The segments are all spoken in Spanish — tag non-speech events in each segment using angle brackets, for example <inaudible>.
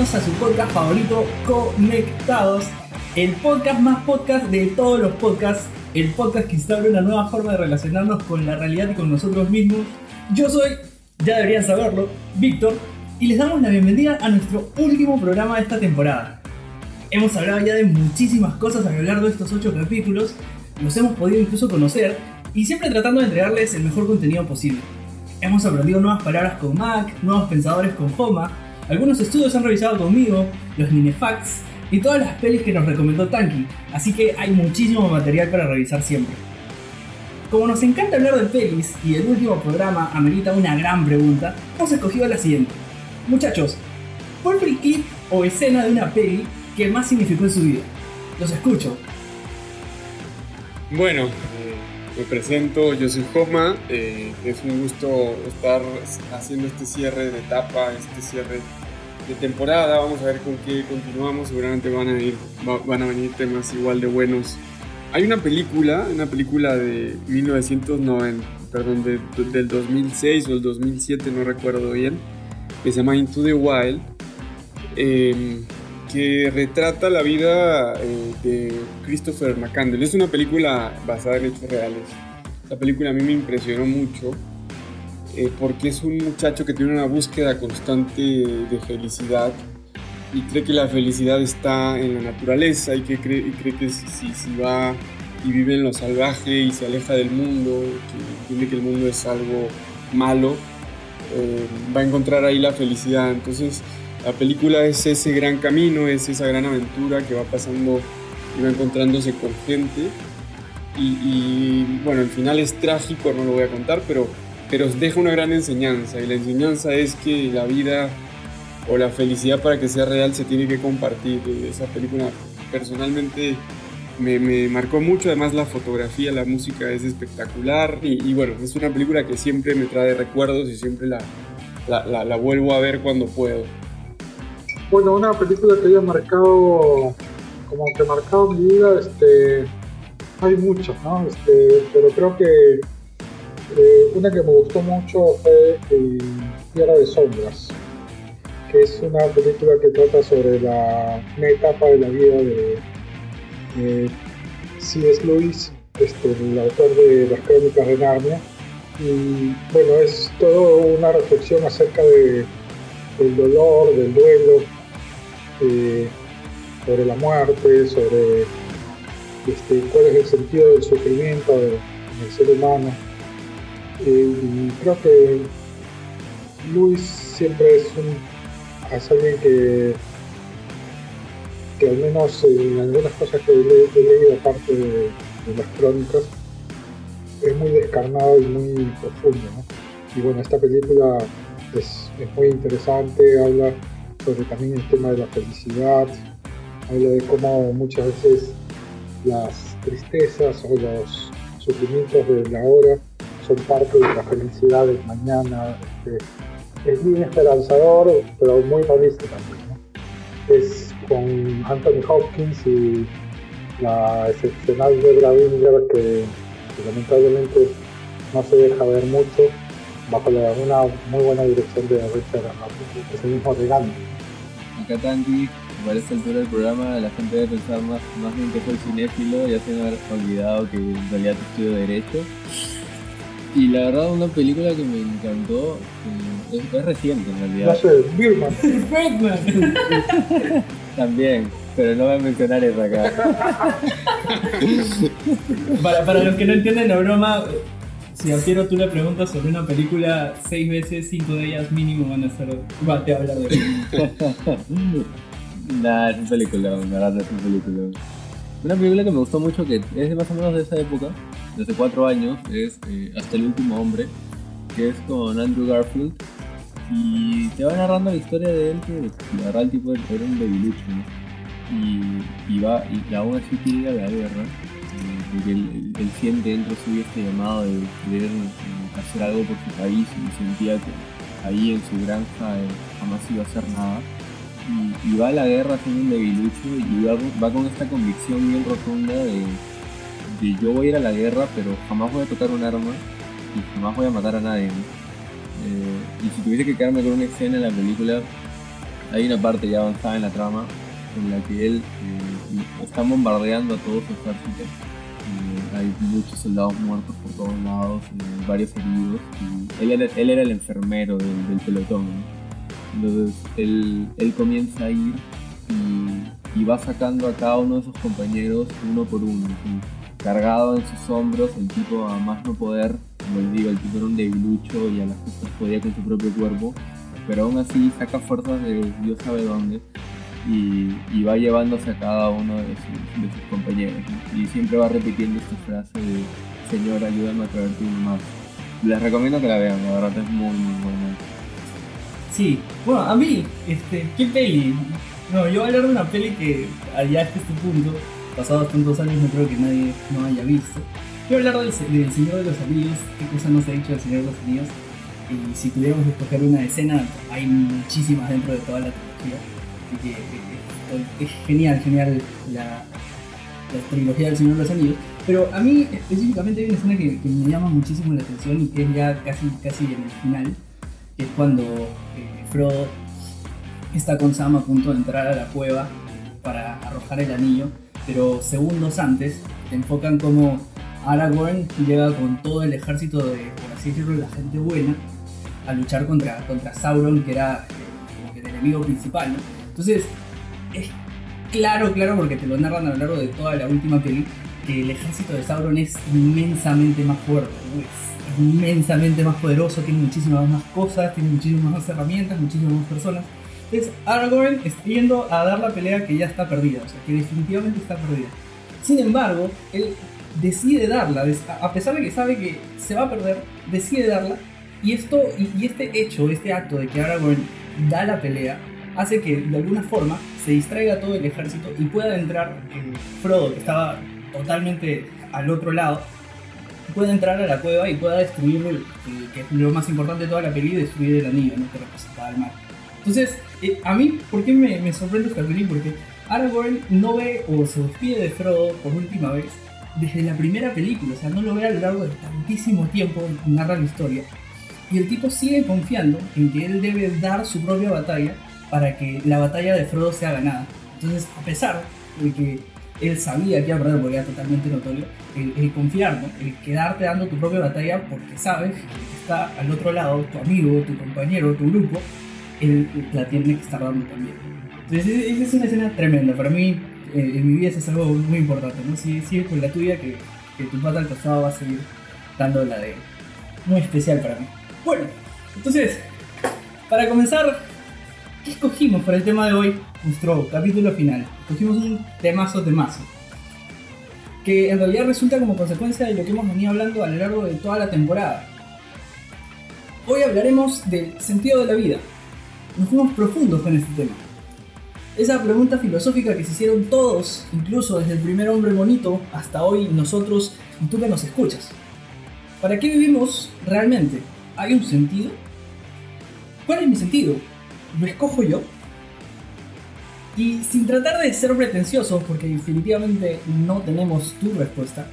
Bienvenidos a su podcast favorito, Conectados, el podcast más podcast de todos los podcasts, el podcast que instaura una nueva forma de relacionarnos con la realidad y con nosotros mismos. Yo soy, ya deberían saberlo, Víctor, y les damos la bienvenida a nuestro último programa de esta temporada. Hemos hablado ya de muchísimas cosas a lo largo de estos ocho capítulos, nos hemos podido incluso conocer y siempre tratando de entregarles el mejor contenido posible. Hemos aprendido nuevas palabras con Mac, nuevos pensadores con Homa, algunos estudios han revisado conmigo, los Minefacts y todas las pelis que nos recomendó Tanky, así que hay muchísimo material para revisar siempre. Como nos encanta hablar de pelis y el último programa amerita una gran pregunta, hemos escogido la siguiente. Muchachos, ¿cuál fue el clip o escena de una peli que más significó en su vida? Los escucho. Bueno, me presento, yo soy Joma, eh, es un gusto estar haciendo este cierre de etapa, este cierre de temporada, vamos a ver con qué continuamos, seguramente van a, ir, van a venir temas igual de buenos. Hay una película, una película de 1990, perdón, del 2006 o el 2007, no recuerdo bien, que se llama Into the Wild, eh, que retrata la vida eh, de Christopher McCandless. Es una película basada en hechos reales. La película a mí me impresionó mucho eh, porque es un muchacho que tiene una búsqueda constante de felicidad y cree que la felicidad está en la naturaleza y que cree, y cree que si, si, va y vive en lo salvaje y se aleja del mundo, que entiende que el mundo es algo malo, eh, va a encontrar ahí la felicidad. Entonces, la película es ese gran camino, es esa gran aventura que va pasando y va encontrándose con gente. Y, bueno, el final es trágico, no lo voy a contar, pero, pero deja una gran enseñanza. Y la enseñanza es que la vida o la felicidad para que sea real se tiene que compartir. Esa película personalmente me, me marcó mucho, además la fotografía, la música es espectacular. Y, bueno, es una película que siempre me trae recuerdos y siempre la, la, la vuelvo a ver cuando puedo. Bueno, una película que haya marcado, como que marcado mi vida, este, hay muchas, ¿no? Este, pero creo que eh, una que me gustó mucho fue eh, Tierra de Sombras, que es una película que trata sobre la una etapa de la vida de, de C.S. Lewis, este, el autor de las crónicas de Narnia. Y bueno, es toda una reflexión acerca de, del dolor, del duelo, eh, sobre la muerte, sobre este, cuál es el sentido del sufrimiento del ser humano. Eh, creo que Luis siempre es, un, alguien que, al menos en algunas cosas que he, leído aparte de, las crónicas, es muy descarnado y muy profundo. Y bueno, esta película es, es muy interesante, habla sobre también el tema de la felicidad, habla de cómo muchas veces las tristezas o los sufrimientos de la hora son parte de la felicidad del mañana. Este, es bien esperanzador, pero muy realista también. Es con Anthony Hopkins y la excepcional Debra Winger que, que lamentablemente no se deja ver mucho bajo la, una muy buena dirección de Richard ese mismo regalo. Acá Tanti, para esta altura del programa la gente debe pensar más, más bien que soy cinéfilo, ya se me ha olvidado que en realidad estudio Derecho. Y la verdad una película que me encantó, eh, es, es, reciente en realidad. No sé, Birman. <laughs> <laughs> También, pero no voy a mencionar esa acá. <laughs> para, para los que no entienden la broma, si a Piero tú le preguntas sobre una película seis veces, cinco de ellas mínimo van a ser. Va, te va a hablar de Nah, es un película, la verdad es un película. Una película que me gustó mucho, que es de más o menos de esa época, desde cuatro años, es eh, Hasta el último hombre, que es con Andrew Garfield. Y te va narrando la historia de él, que la verdad el tipo era un debilucho, ¿no? Y, y, va, y aún así quiere ir a la guerra porque él, siente dentro suyo este llamado de querer hacer algo por su país y sentía que ahí en su granja eh, jamás iba a hacer nada. Y, y, va a la guerra siendo un debilucho y va, va, con esta convicción bien rotunda de, yo voy a ir a la guerra pero jamás voy a tocar un arma y jamás voy a matar a nadie. Eh, y si tuviese que quedarme con una escena en la película, hay una parte ya avanzada en la trama en la que él eh, está bombardeando a todo su ejército. Eh, hay muchos soldados muertos por todos lados, eh, varios heridos. Él, era, el enfermero del, pelotón. Entonces él, comienza a ir y, va sacando a cada uno de sus compañeros uno por uno. Cargado en sus hombros, el tipo a más no poder, como les digo, el tipo era un debilucho y a las cosas podía con su propio cuerpo, pero aún así saca fuerzas de Dios sabe dónde y, va llevándose a cada uno de sus, compañeros. Y siempre va repitiendo esta frase de Señor, ayúdame a traerte más. Les recomiendo que la vean, la verdad es muy, muy buena. Sí, bueno, a mí, este, ¿qué peli? No, yo voy a hablar de una peli que allá hasta este punto, pasados tantos años, no creo que nadie no haya visto. A hablar del, del Señor de los Anillos, qué cosa no se ha dicho del Señor de los Anillos. Y si tuviéramos que escoger una escena, hay muchísimas dentro de toda la trilogía. Así que eh, es genial, genial la, la trilogía del Señor de los Anillos. Pero a mí específicamente hay una escena que, que me llama muchísimo la atención y que es ya casi, casi en el final, que es cuando eh, Frodo está con Sam a punto de entrar a la cueva para arrojar el anillo, pero segundos antes te enfocan como Aragorn llega con todo el ejército de, por así decirlo, la gente buena a luchar contra, contra Sauron, que era eh, como que el enemigo principal. Entonces, es claro, claro, porque te lo narran a lo largo de toda la última peli, que el ejército de Sauron es inmensamente más fuerte, es inmensamente más poderoso, tiene muchísimas más cosas, tiene muchísimas más herramientas, muchísimas más personas. Entonces, Aragorn yendo a dar la pelea que ya está perdida, o sea, que definitivamente está perdida. Sin embargo, él decide darla, a pesar de que sabe que se va a perder, decide darla. Y, esto, y, este hecho, este acto de que Aragorn da la pelea, hace que de alguna forma se distraiga todo el ejército y pueda entrar eh, Frodo, que estaba totalmente al otro lado, pueda entrar a la cueva y pueda destruir, el- es lo más importante de toda la peli, destruir el anillo, ¿no? que representaba el mar. Entonces, eh, a mí, ¿por qué me, me sorprende esta peli? Porque Aragorn no ve o se despide de Frodo por última vez desde la primera película, o sea, no lo ve a lo largo de tantísimo tiempo, narra la historia. Y el tipo sigue confiando en que él debe dar su propia batalla para que la batalla de Frodo sea ganada. Entonces, a pesar de que él sabía que iba a perder porque era totalmente notorio, el, el confiar, ¿no? el quedarte dando tu propia batalla porque sabes que está al otro lado, tu amigo, tu compañero, tu grupo, él la tiene que estar dando también. Entonces, esa es una escena tremenda. Para mí, eh, en mi vida eso es algo muy importante. ¿no? Sigue, sigue con la tuya, que, tu pata al costado va a seguir dando la de muy especial para mí. Bueno, entonces, para comenzar, ¿qué escogimos para el tema de hoy? Nuestro capítulo final. Escogimos un temazo temazo. Que en realidad resulta como consecuencia de lo que hemos venido hablando a lo largo de toda la temporada. Hoy hablaremos del sentido de la vida. Nos fuimos profundos con este tema. Esa pregunta filosófica que se hicieron todos, incluso desde el primer hombre bonito hasta hoy nosotros y tú que nos escuchas. ¿Para qué vivimos realmente? ¿Hay un sentido? ¿Cuál es mi sentido? ¿Lo escojo yo? Y sin tratar de ser pretenciosos, porque definitivamente no tenemos tu respuesta,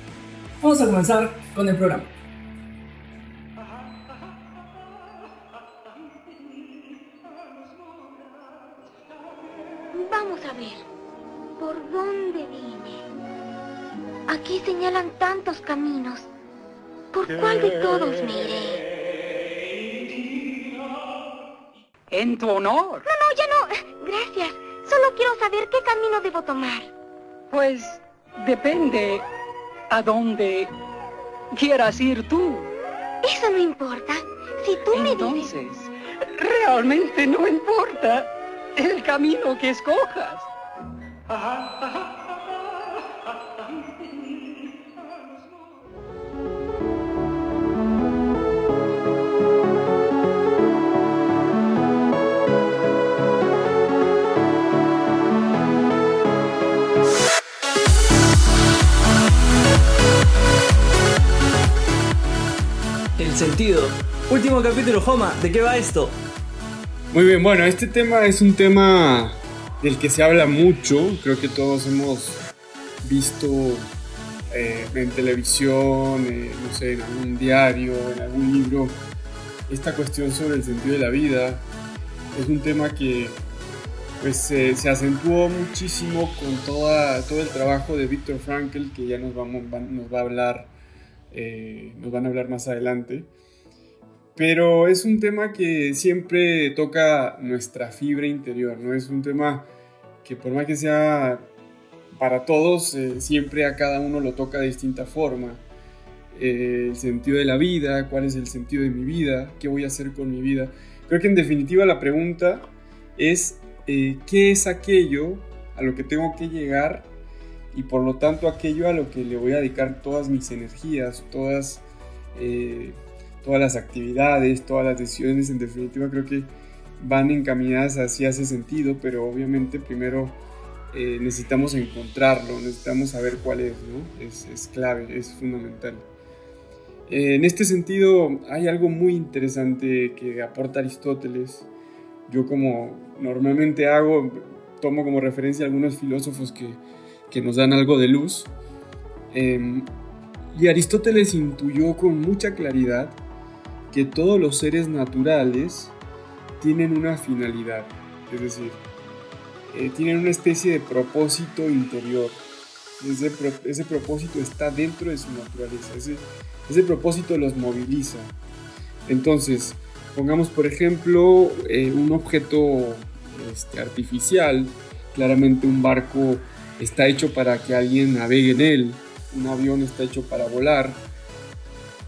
vamos a comenzar con el programa. Aquí señalan tantos caminos. ¿Por cuál de todos me iré? En tu honor. No, no, ya no. Gracias. Solo quiero saber qué camino debo tomar. Pues depende a dónde quieras ir tú. Eso no importa. Si tú me dices... Entonces, realmente no importa el camino que escojas. El sentido. Último capítulo, Joma. ¿De qué va esto? Muy bien, bueno, este tema es un tema del que se habla mucho. Creo que todos hemos visto eh, en televisión, eh, no sé, en algún diario, en algún libro, esta cuestión sobre el sentido de la vida. Es un tema que pues se acentuó muchísimo con toda, todo el trabajo de Viktor Frankl, que ya nos, va a hablar, eh, nos van a hablar más adelante. Pero es un tema que siempre toca nuestra fibra interior, ¿no? Es un tema que por más que sea para todos, eh, siempre a cada uno lo toca de distinta forma. El sentido de la vida, cuál es el sentido de mi vida, qué voy a hacer con mi vida. Creo que en definitiva la pregunta es eh, qué es aquello a lo que tengo que llegar y por lo tanto aquello a lo que le voy a dedicar todas mis energías, todas, todas las actividades, todas las decisiones, en definitiva creo que van encaminadas hacia ese sentido, pero obviamente primero eh, necesitamos encontrarlo, necesitamos saber cuál es, ¿no? Es, clave, es fundamental. Eh, en este sentido, hay algo muy interesante que aporta Aristóteles. Yo como normalmente hago, tomo como referencia algunos filósofos que, que nos dan algo de luz. Em, y Aristóteles intuyó con mucha claridad que todos los seres naturales tienen una finalidad, es decir, eh, tienen una especie de propósito interior. Ese, ese, propósito está dentro de su naturaleza, ese, ese propósito los moviliza. Entonces, pongamos por ejemplo eh, un objeto este, artificial, claramente un barco está hecho para que alguien navegue en él, un avión está hecho para volar.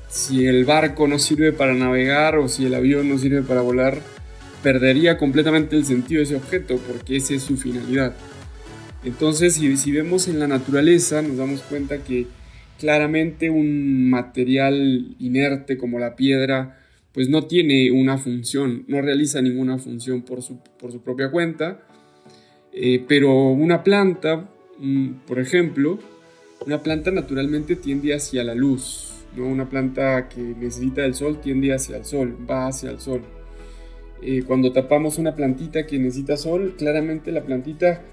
Si el barco no sirve para navegar o si el avión no sirve para volar, perdería completamente el sentido de ese objeto porque esa es su finalidad. Entonces, si, si vemos en la naturaleza, nos damos cuenta que claramente un material inerte como la piedra, pues no tiene una función, no realiza ninguna función por su, por su propia cuenta, eh, pero una planta, por ejemplo, una planta naturalmente tiende hacia la luz, ¿no? una planta que necesita el sol tiende hacia el sol, va hacia el sol. Eh, cuando tapamos una plantita que necesita sol, claramente la plantita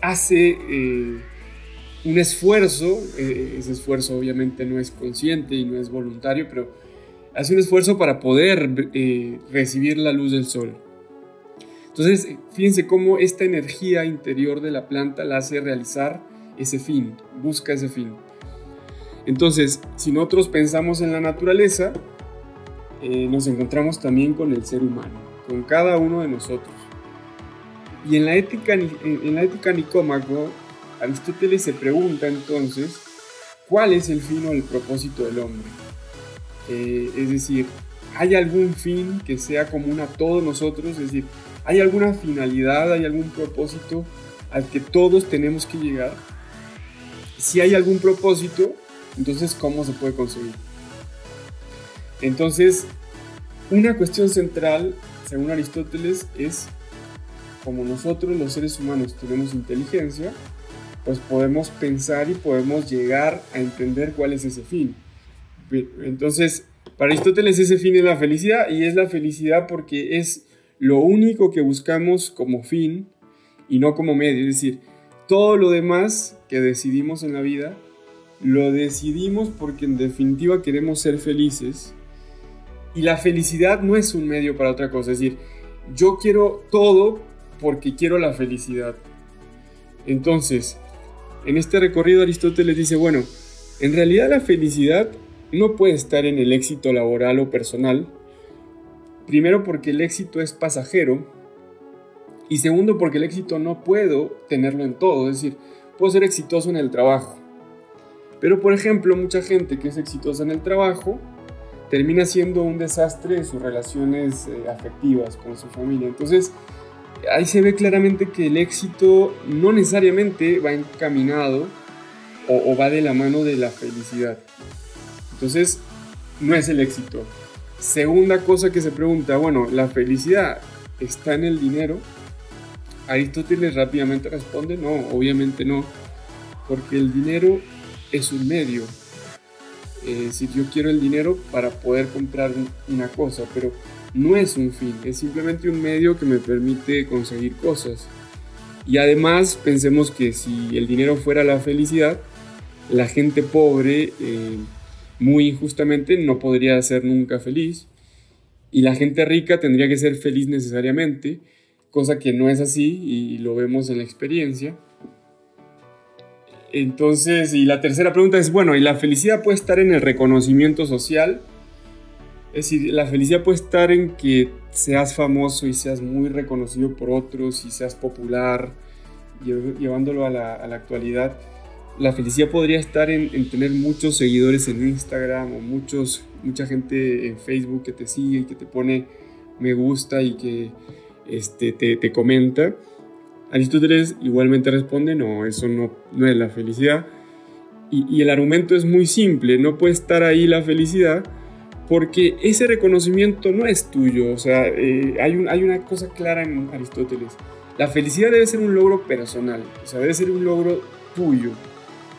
hace eh, un esfuerzo, eh, ese esfuerzo obviamente no es consciente y no es voluntario, pero hace un esfuerzo para poder recibir la luz del sol. Entonces, fíjense cómo esta energía interior de la planta la hace realizar ese fin, busca ese fin. Entonces, si nosotros pensamos en la naturaleza, nos encontramos también con el ser humano con cada uno de nosotros. Y en la ética, en la ética nicómaco, Aristóteles se pregunta entonces cuál es el fin o el propósito del hombre. Eh, es decir, ¿hay algún fin que sea común a todos nosotros? Es decir, ¿hay alguna finalidad, hay algún propósito al que todos tenemos que llegar? Si hay algún propósito, entonces ¿cómo se puede conseguir? Entonces, una cuestión central según Aristóteles, es como nosotros los seres humanos tenemos inteligencia, pues podemos pensar y podemos llegar a entender cuál es ese fin. Entonces, para Aristóteles ese fin es la felicidad y es la felicidad porque es lo único que buscamos como fin y no como medio. Es decir, todo lo demás que decidimos en la vida, lo decidimos porque en definitiva queremos ser felices y la felicidad no es un medio para otra cosa. Es decir, yo quiero todo porque quiero la felicidad. Entonces, en este recorrido Aristóteles dice, bueno, en realidad la felicidad no puede estar en el éxito laboral o personal. Primero porque el éxito es pasajero. Y segundo porque el éxito no puedo tenerlo en todo. Es decir, puedo ser exitoso en el trabajo. Pero por ejemplo, mucha gente que es exitosa en el trabajo termina siendo un desastre en sus relaciones eh, afectivas con su familia. Entonces, ahí se ve claramente que el éxito no necesariamente va encaminado o, va de la mano de la felicidad. Entonces, no es el éxito. Segunda cosa que se pregunta, bueno, ¿la felicidad está en el dinero? Aristóteles rápidamente responde, no, obviamente no, porque el dinero es un medio, eh, si yo quiero el dinero para poder comprar una cosa, pero no es un fin, es simplemente un medio que me permite conseguir cosas. Y además pensemos que si el dinero fuera la felicidad, la gente pobre, eh, muy injustamente, no podría ser nunca feliz. y la gente rica tendría que ser feliz necesariamente, cosa que no es así y lo vemos en la experiencia. Entonces, y la tercera pregunta es, bueno, ¿y la felicidad puede estar en el reconocimiento social? Es decir, la felicidad puede estar en que seas famoso y seas muy reconocido por otros y seas popular, llevándolo a la, actualidad. La felicidad podría estar en, tener muchos seguidores en Instagram o muchos, mucha gente en Facebook que te sigue y que te pone me gusta y que este, te, te comenta. Aristóteles igualmente responde, no, eso no, no es la felicidad. Y, el argumento es muy simple, no puede estar ahí la felicidad porque ese reconocimiento no es tuyo. O sea, eh, hay, un, hay una cosa clara en Aristóteles. La felicidad debe ser un logro personal, o sea, debe ser un logro tuyo.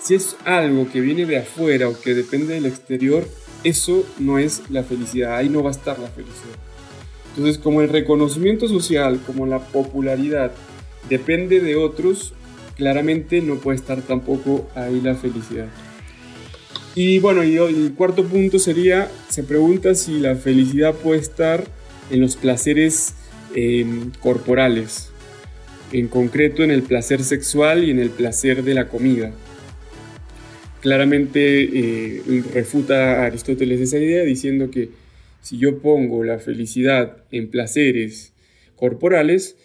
Si es algo que viene de afuera o que depende del exterior, eso no es la felicidad, ahí no va a estar la felicidad. Entonces, como el reconocimiento social, como la popularidad, depende de otros, claramente no puede estar tampoco ahí la felicidad. Y bueno, y el cuarto punto sería, se pregunta si la felicidad puede estar en los placeres em, corporales, en concreto en el placer sexual y en el placer de la comida. Claramente eh, refuta Aristóteles esa idea diciendo que si yo pongo la felicidad en placeres corporales,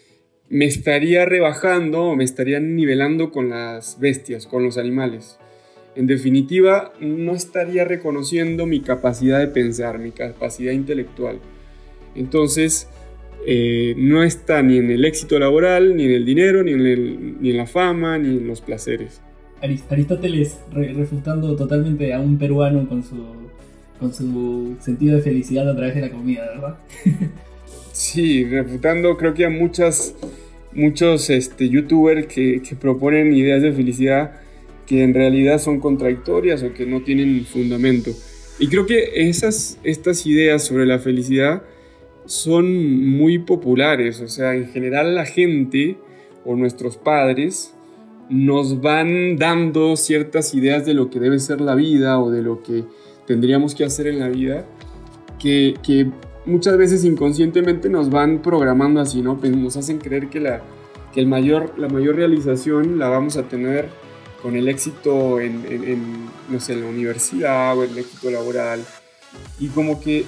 me estaría rebajando me estaría nivelando con las bestias, con los animales. En definitiva, no estaría reconociendo mi capacidad de pensar, mi capacidad intelectual. Entonces, eh, no está ni en el éxito laboral, ni en el dinero, ni en, ni en la fama, ni en los placeres. Aristóteles refutando totalmente a un peruano con su, con su sentido de felicidad a través de la comida, ¿verdad? <laughs> Sí, refutando creo que a muchas, muchos este, youtubers que, proponen ideas de felicidad que en realidad son contradictorias o que no tienen fundamento. Y creo que esas, estas ideas sobre la felicidad son muy populares, o sea, en general la gente o nuestros padres nos van dando ciertas ideas de lo que debe ser la vida o de lo que tendríamos que hacer en la vida, que, muchas veces inconscientemente nos van programando así, ¿no? Pues nos hacen creer que, la, que el mayor, la mayor realización la vamos a tener con el éxito en, no sé, en la universidad o en el éxito laboral. Y como que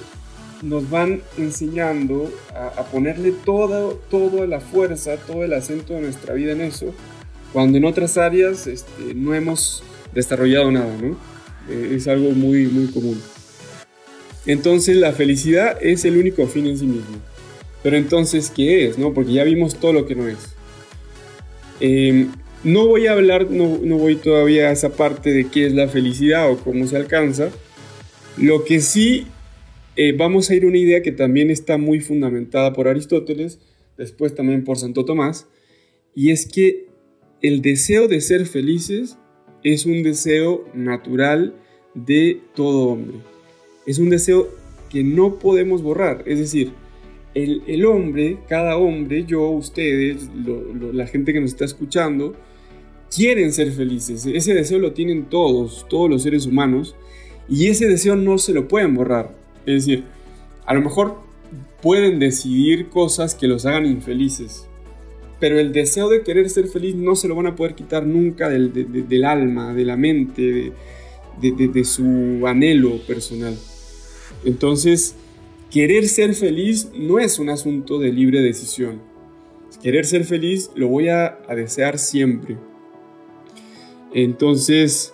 nos van enseñando a, ponerle toda, toda la fuerza, todo el acento de nuestra vida en eso, cuando en otras áreas este, no hemos desarrollado nada, ¿no? Eh, es algo muy, muy común. Entonces la felicidad es el único fin en sí mismo. Pero entonces, ¿qué es? No? Porque ya vimos todo lo que no es. Em, no voy a hablar, no, no, voy todavía a esa parte de qué es la felicidad o cómo se alcanza. Lo que sí eh, vamos a ir a una idea que también está muy fundamentada por Aristóteles, después también por Santo Tomás, y es que el deseo de ser felices es un deseo natural de todo hombre es un deseo que no podemos borrar. Es decir, el, hombre, cada hombre, yo, ustedes, la gente que nos está escuchando, quieren ser felices. Ese deseo lo tienen todos, todos los seres humanos, y ese deseo no se lo pueden borrar. Es decir, a lo mejor pueden decidir cosas que los hagan infelices, pero el deseo de querer ser feliz no se lo van a poder quitar nunca del, del alma, de la mente, de su anhelo personal. Entonces, querer ser feliz no es un asunto de libre decisión. Querer ser feliz lo voy a, desear siempre. Entonces,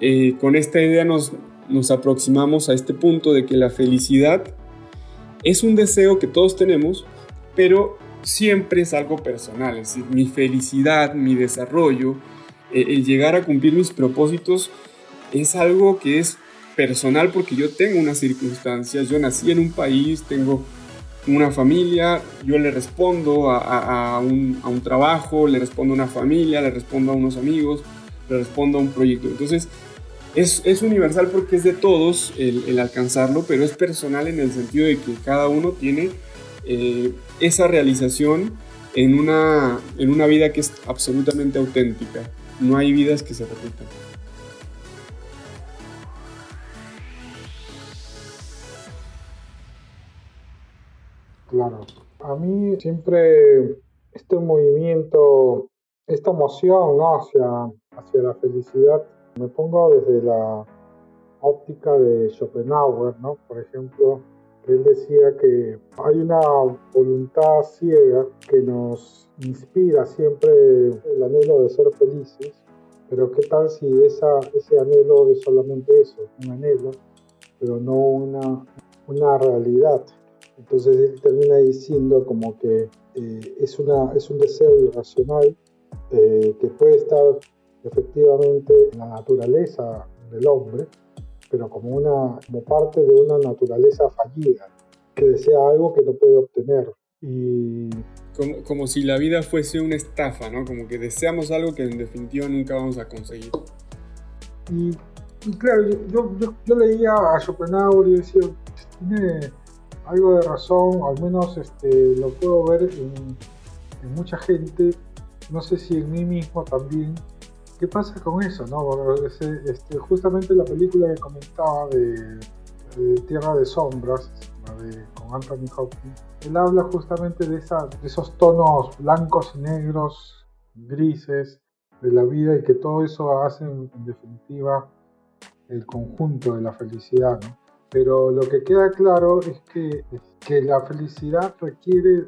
eh, con esta idea nos, nos aproximamos a este punto de que la felicidad es un deseo que todos tenemos, pero siempre es algo personal. Es decir, mi felicidad, mi desarrollo, eh, el llegar a cumplir mis propósitos es algo que es personal porque yo tengo unas circunstancias, yo nací en un país, tengo una familia, yo le respondo a, un, trabajo, le respondo a una familia, le respondo a unos amigos, le respondo a un proyecto. Entonces, es, universal porque es de todos el, alcanzarlo, pero es personal en el sentido de que cada uno tiene eh, esa realización en una, en una vida que es absolutamente auténtica. No hay vidas que se repitan. Claro. A mí siempre este movimiento, esta emoción hacia, hacia la felicidad, me pongo desde la óptica de Schopenhauer, ¿no? Por ejemplo, él decía que hay una voluntad ciega que nos inspira siempre el anhelo de ser felices, pero qué tal si esa, ese anhelo es solamente eso, un anhelo, pero no una, una realidad. Entonces él termina diciendo como que eh, es, una, es un deseo irracional eh, que puede estar efectivamente en la naturaleza del hombre, pero como, una, como parte de una naturaleza fallida, que desea algo que no puede obtener. Y... Como, como si la vida fuese una estafa, ¿no? Como que deseamos algo que en definitiva nunca vamos a conseguir. Y, claro, yo, yo, yo, leía a Schopenhauer y decía, tiene algo de razón, al menos este, lo puedo ver en, en mucha gente, no sé si en mí mismo también, ¿Qué pasa con eso? No? Este, justamente la película que comentaba de, Tierra de Sombras, con Anthony Hopkins, él habla justamente de, esa, de esos tonos blancos y negros, grises de la vida y que todo eso hace en, definitiva el conjunto de la felicidad. ¿no? Pero lo que queda claro es que, que la felicidad requiere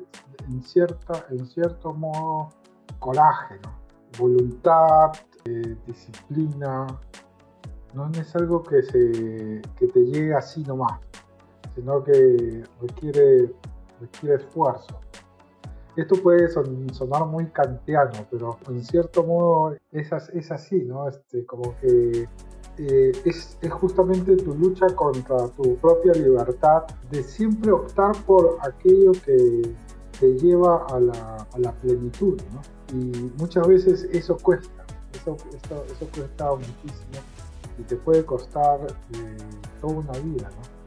en, cierta, en cierto modo coraje, voluntad, eh, disciplina, no es algo que, se, que te llegue así nomás, sino que requiere, requiere esfuerzo. Esto puede sonar muy kantiano, pero en cierto modo es, es así, ¿no? Este, como que eh, es, es, justamente tu lucha contra tu propia libertad de siempre optar por aquello que te lleva a la, a la plenitud, ¿no? Y muchas veces eso cuesta eso, eso cuesta muchísimo y te puede costar eh, toda una vida, ¿no?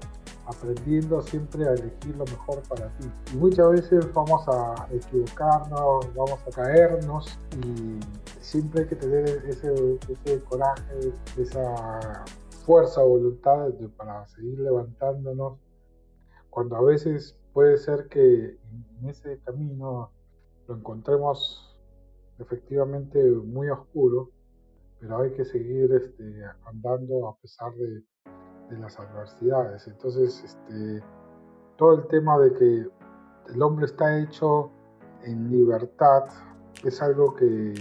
aprendiendo siempre a elegir lo mejor para ti. Y muchas veces vamos a equivocarnos, vamos a caernos y siempre hay que tener ese, ese coraje, esa fuerza, voluntad para seguir levantándonos, cuando a veces puede ser que en ese camino lo encontremos efectivamente muy oscuro, pero hay que seguir este, andando a pesar de, las adversidades. Entonces, este, todo el tema de que el hombre está hecho en libertad es algo que,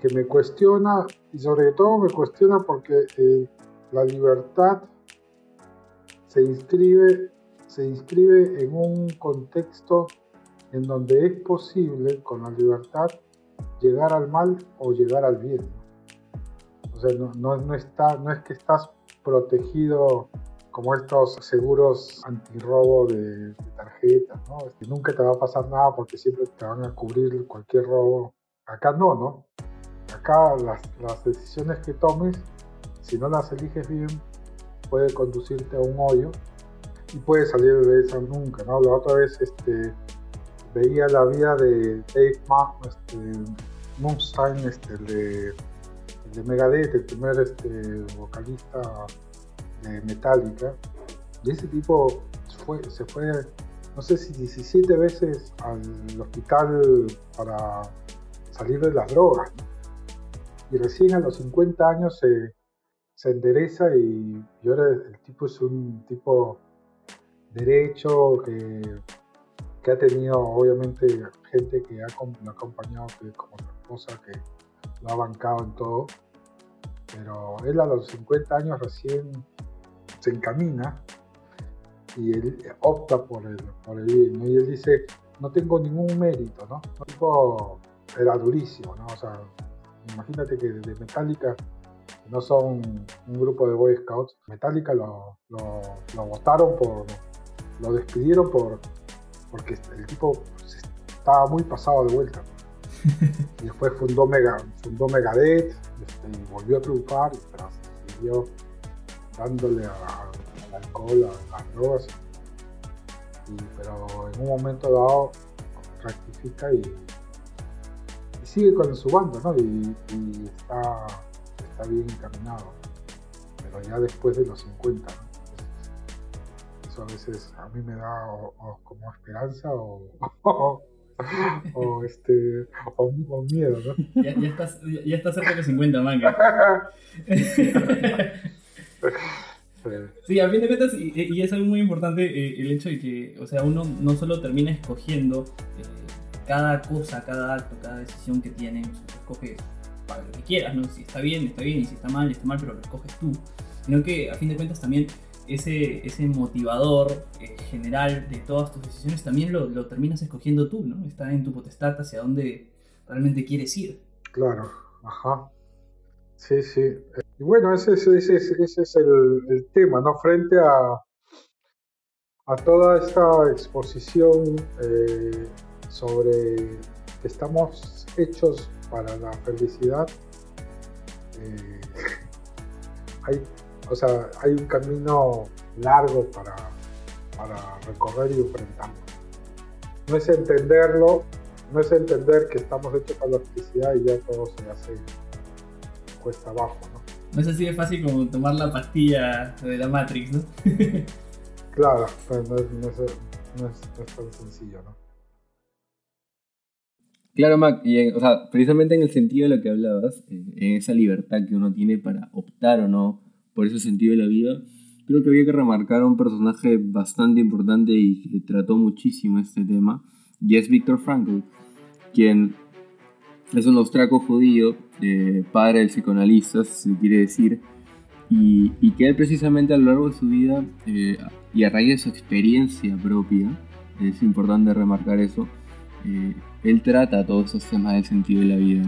que me cuestiona y sobre todo me cuestiona porque eh, la libertad se inscribe, se inscribe en un contexto en donde es posible con la libertad llegar al mal o llegar al bien. O sea, no, no, está, no es que estás protegido como estos seguros antirrobo de, de tarjetas, ¿no? que nunca te va a pasar nada porque siempre te van a cubrir cualquier robo. Acá no, ¿no? Acá las, las decisiones que tomes, si no las eliges bien, puede conducirte a un hoyo y puedes salir de esa nunca, ¿no? La otra vez este, veía la vida de Dave Mustaine, este, este de, de, Megadeth, el primer este, vocalista de Metallica. Y ese tipo fue, se fue, no sé si 17 veces al hospital para salir de las drogas. Y recién a los 50 años se, endereza y, ahora el tipo es un tipo derecho que ha tenido obviamente gente que ha, lo ha acompañado, esposa, que lo ha bancado en todo. Pero él a los 50 años recién se encamina y él opta por el, por el bien. Y él dice, no tengo ningún mérito, ¿no? El tipo era durísimo, ¿no? O sea, imagínate que de Metallica no son un grupo de Boy Scouts. Metallica lo, lo, lo votaron por, lo despidieron por porque el tipo estaba muy pasado de vuelta. Y <laughs> después fundó, Mega, fundó Megadeth este, y volvió a triunfar, pero siguió dándole al alcohol, a, las drogas. pero en un momento dado rectifica y, sigue con su banda, ¿no? Y, está, bien encaminado. Pero ya después de los 50, ¿no? esto a veces a mí me da como esperanza o, <laughs> <laughs> o, este, o, miedo, ¿no? Ya, ya estás, ya, estás cerca de los 50 manga. Sí. A fin de cuentas, y, es algo muy importante eh, el hecho de que, o sea, uno no solo termina escogiendo eh, cada cosa, cada acto, cada decisión que tiene, o sea, escoge para lo que quieras, ¿no? Si está bien, está bien, y si está mal, está mal, pero lo escoges tú. Sino que, a fin de cuentas, también ese, ese motivador eh, general de todas tus decisiones también lo, lo terminas escogiendo tú, ¿no? Está en tu potestad hacia dónde realmente quieres ir. Claro, ajá. Sí, sí. Y bueno, ese, es- ese, es- ese es el, el tema, ¿no? Frente a, a toda esta exposición eh, sobre que estamos hechos para la felicidad, eh, <laughs> hay, o sea, hay un camino largo para, para recorrer y enfrentarlo. No es entenderlo, no es entender que estamos hechos para la felicidad y ya todo se hace cuesta abajo, ¿no? No es así de fácil como tomar la pastilla de la Matrix, ¿no? <laughs> Claro, pero no es, no es- no es- no es tan sencillo, ¿no? Claro, Mac, y en- o sea, precisamente en el sentido de lo que hablabas, eh, en esa libertad que uno tiene para optar o no por ese sentido de la vida, creo que había que remarcar a un personaje bastante importante y que trató muchísimo este tema, y es Viktor Frankl, quien es un austriaco judío, eh, padre del psicoanalista, si se quiere decir, y, que él precisamente a lo largo de su vida eh, y a raíz de su experiencia propia, es importante remarcar eso, eh, él trata todos esos temas del sentido de la vida.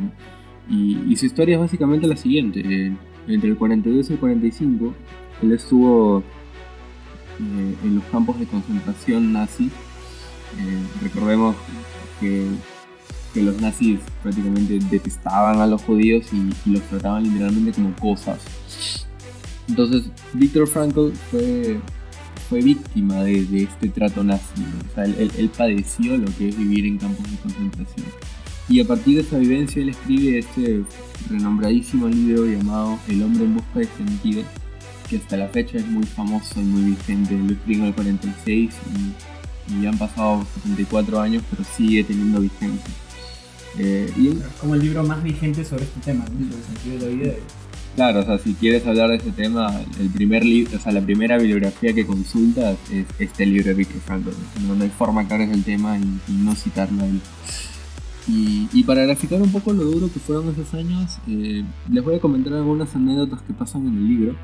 Y, y su historia es básicamente la siguiente. Entre el 42 y el 45, él estuvo eh, en los campos de concentración nazi. Eh, recordemos que, los nazis prácticamente detestaban a los judíos y, los trataban literalmente como cosas. Entonces, Viktor Frankl fue, fue víctima de, este trato nazi. O sea, él padeció lo que es vivir en campos de concentración. Y a partir de esa vivencia, él escribe este renombradísimo libro llamado El hombre en busca de sentido, que hasta la fecha es muy famoso y muy vigente. Lo escribió en el 46 y, y han pasado 74 años, pero sigue teniendo vigencia. Eh, y él- Como el libro más vigente sobre este tema, ¿no? Sobre el sentido de la vida. Claro, o sea, si quieres hablar de ese tema, el primer libro, o sea, la primera bibliografía que consultas es este libro de Viktor Frankl. No, no hay forma que hables del tema y, y no citarlo a él. Y, para graficar un poco lo duro que fueron esos años, eh, les voy a comentar algunas anécdotas que pasan en el libro.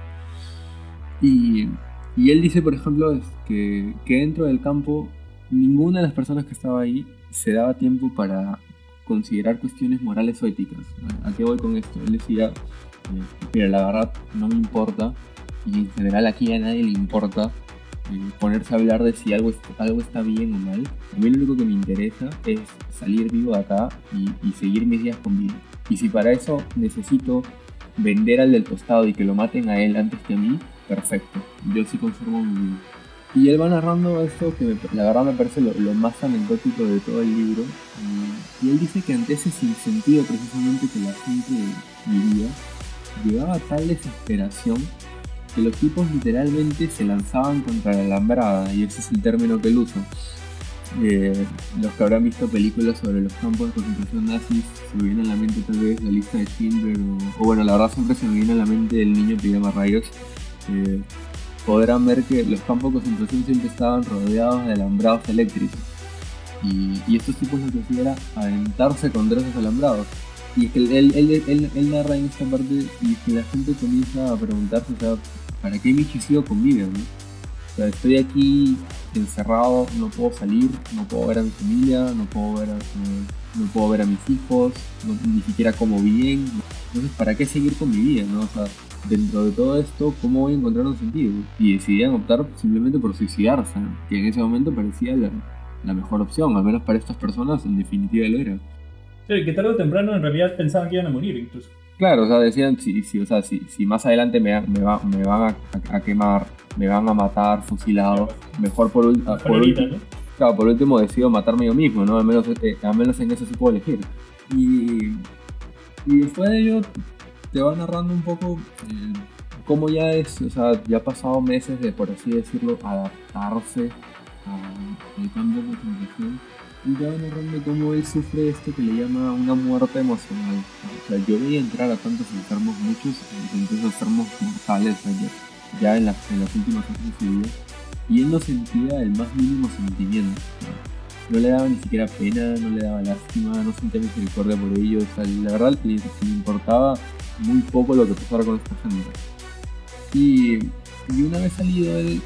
Y, y él dice, por ejemplo, que, que dentro del campo ninguna de las personas que estaba ahí se daba tiempo para considerar cuestiones morales o éticas. ¿A qué voy con esto? Él decía, eh, mira, la verdad no me importa, y en general aquí a nadie le importa ponerse a hablar de si algo, algo está bien o mal. A mí lo único que me interesa es salir vivo de acá y, y seguir mis días con vida. Y si para eso necesito vender al del costado y que lo maten a él antes que a mí, perfecto. Yo sí conservo mi vida. Y él va narrando esto que me- la verdad me parece lo, lo más anecdótico de todo el libro. Y él dice que ante ese sinsentido precisamente que la gente vivía, llegaba a tal desesperación que los tipos literalmente se lanzaban contra la alambrada, y ese es el término que él usa. Eh, los que habrán visto películas sobre los campos de concentración nazis, se me viene a la mente tal vez la lista de Schindler, o, o bueno, la verdad siempre se me viene a la mente el niño pijama rayos. Eh, podrán ver que los campos de concentración siempre estaban rodeados de alambrados eléctricos. Y, y estos tipos lo que hacían era aventarse contra esos alambrados. Y es que él, él, él- él narra en esta parte y es que la gente comienza a preguntarse, o sea, ¿para qué Michi sigo con vida? no? O sea, estoy aquí encerrado, no puedo salir, no puedo ver a mi familia, no puedo ver a, no, no puedo ver a mis hijos, no- ni siquiera como bien. Entonces, ¿para qué seguir con mi vida? No? O sea, dentro de todo esto, ¿cómo voy a encontrar un sentido? Y decidían optar simplemente por suicidarse, ¿no? que en ese momento parecía la, la mejor opción, al menos para estas personas, en definitiva lo era. Y que tarde o temprano en realidad pensaban que iban a morir incluso. Claro, o sea, decían, si, si, o sea, si, si más adelante me, me, va- me van a, a quemar, me van a matar fusilado, mejor por, Mejor por, ahorita, ulti- ¿no? claro, por último decido matarme yo mismo, ¿no? Al menos, eh, al menos en eso sí puedo elegir. Y, y después de ello te va narrando un poco eh, cómo ya es, o sea, ya ha pasado meses de, por así decirlo, adaptarse al cambio de y ya van narrando cómo él sufre esto que le llama una muerte emocional. O sea, yo veía entrar a tantos enfermos, muchos, enfermos mortales ya, en, las, en las últimas años de vida, y él no sentía el más mínimo sentimiento. No le daba ni siquiera pena, no le daba lástima, no sentía misericordia por ellos. O sea, la verdad le, le importaba muy poco lo que pasara con esta gente. Y, y una vez salido él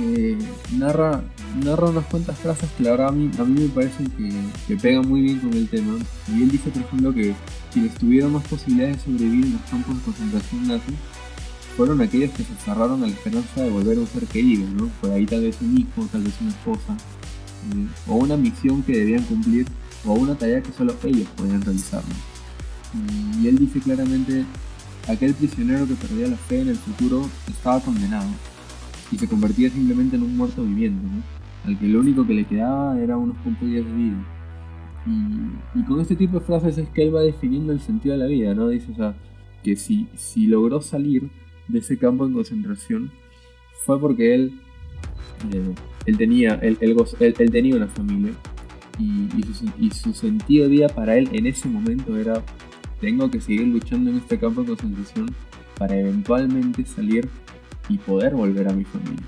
eh, narra, narra unas cuantas frases que la verdad a mí, a mí me parecen que, que, pegan muy bien con el tema. Y él dice, por ejemplo, que quienes tuvieron más posibilidades de sobrevivir en los campos de concentración nazi fueron aquellos que se cerraron a la esperanza de volver a un ser querido, ¿no? Por ahí tal vez un hijo, tal vez una esposa, eh, o una misión que debían cumplir, o una tarea que solo ellos podían realizar. Y él dice claramente, aquel prisionero que perdía la fe en el futuro estaba condenado y se convertía simplemente en un muerto viviente, al que lo único que le quedaba era unos días de vida. Y, con este tipo de frases es que él va definiendo el sentido de la vida, ¿no? Dice, o sea, que si, si logró salir de ese campo de concentración fue porque él, eh, él, tenía, él, él, tenía una familia y, su, y su sentido de vida para él en ese momento era tengo que seguir luchando en este campo de concentración para eventualmente salir y poder volver a mi familia.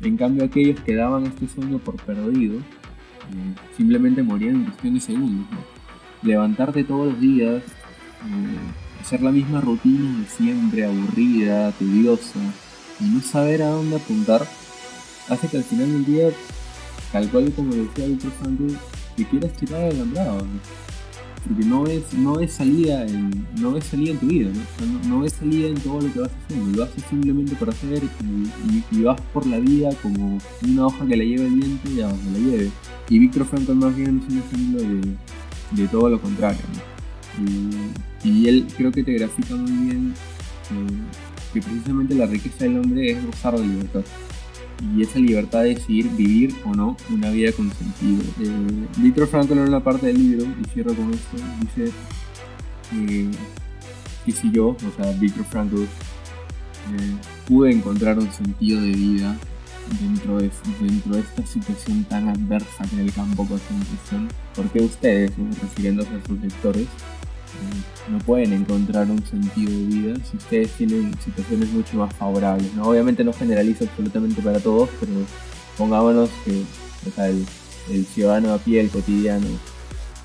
En cambio, aquellos que daban este sueño por perdido eh, simplemente morían en cuestión de segundos. Levantarte todos los días, eh, hacer la misma rutina de siempre, aburrida, tediosa, y no saber a dónde apuntar, hace que al final del día, tal cual como decía Víctor Franco, que quieras tirar al alambrado porque no ves, no ves salida en, no ves salida en tu vida, ¿no? no, ves salida en todo lo que vas haciendo, lo haces simplemente por hacer y, vas por la vida como una hoja que la lleva el viento y a donde la lleve. Y Víctor Frankl más bien es un ejemplo de, de todo lo contrario. Y, y, él creo que te grafica muy bien eh, que precisamente la riqueza del hombre es gozar de libertad y esa libertad de decidir vivir o no una vida con sentido. Eh, Víctor en una parte del libro, y cierro con esto, dice que si yo, o sea, Víctor Frankl, eh, pude encontrar un sentido de vida dentro de, dentro de esta situación tan adversa que en el campo concentración, ¿por qué ustedes, refiriéndose a sus lectores, no pueden encontrar un sentido de vida si ustedes tienen situaciones mucho más favorables. ¿no? Obviamente no generalizo absolutamente para todos, pero pongámonos que el, ciudadano a pie, el cotidiano,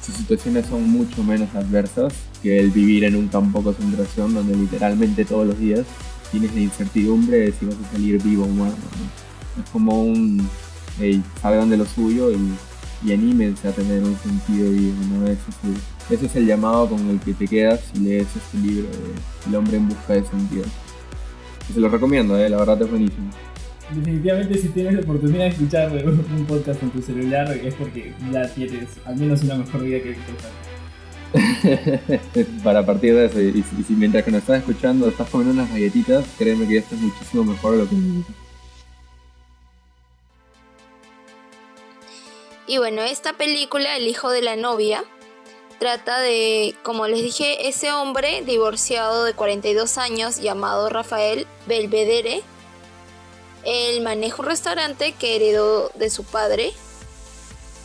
sus situaciones son mucho menos adversas que el vivir en un campo de concentración donde literalmente todos los días tienes la incertidumbre de si vas a salir vivo o muerto. Es como un, hey, salgan de lo suyo y, y anímense a tener un sentido de vida, ¿no? Eso ese es el llamado con el que te quedas si lees este libro de El hombre en busca de sentido. se lo recomiendo, ¿eh? la verdad es buenísimo. Definitivamente si tienes la oportunidad de escuchar <laughs> un podcast en tu celular es porque ya tienes al menos una mejor vida que <laughs> Para partir de eso, y, si mientras que nos estás escuchando estás comiendo unas galletitas, créeme que ya estás muchísimo mejor de lo que Y bueno, esta película, El hijo de la novia, Trata de, como les dije, ese hombre divorciado de 42 años llamado Rafael Belvedere. Él maneja un restaurante que heredó de su padre.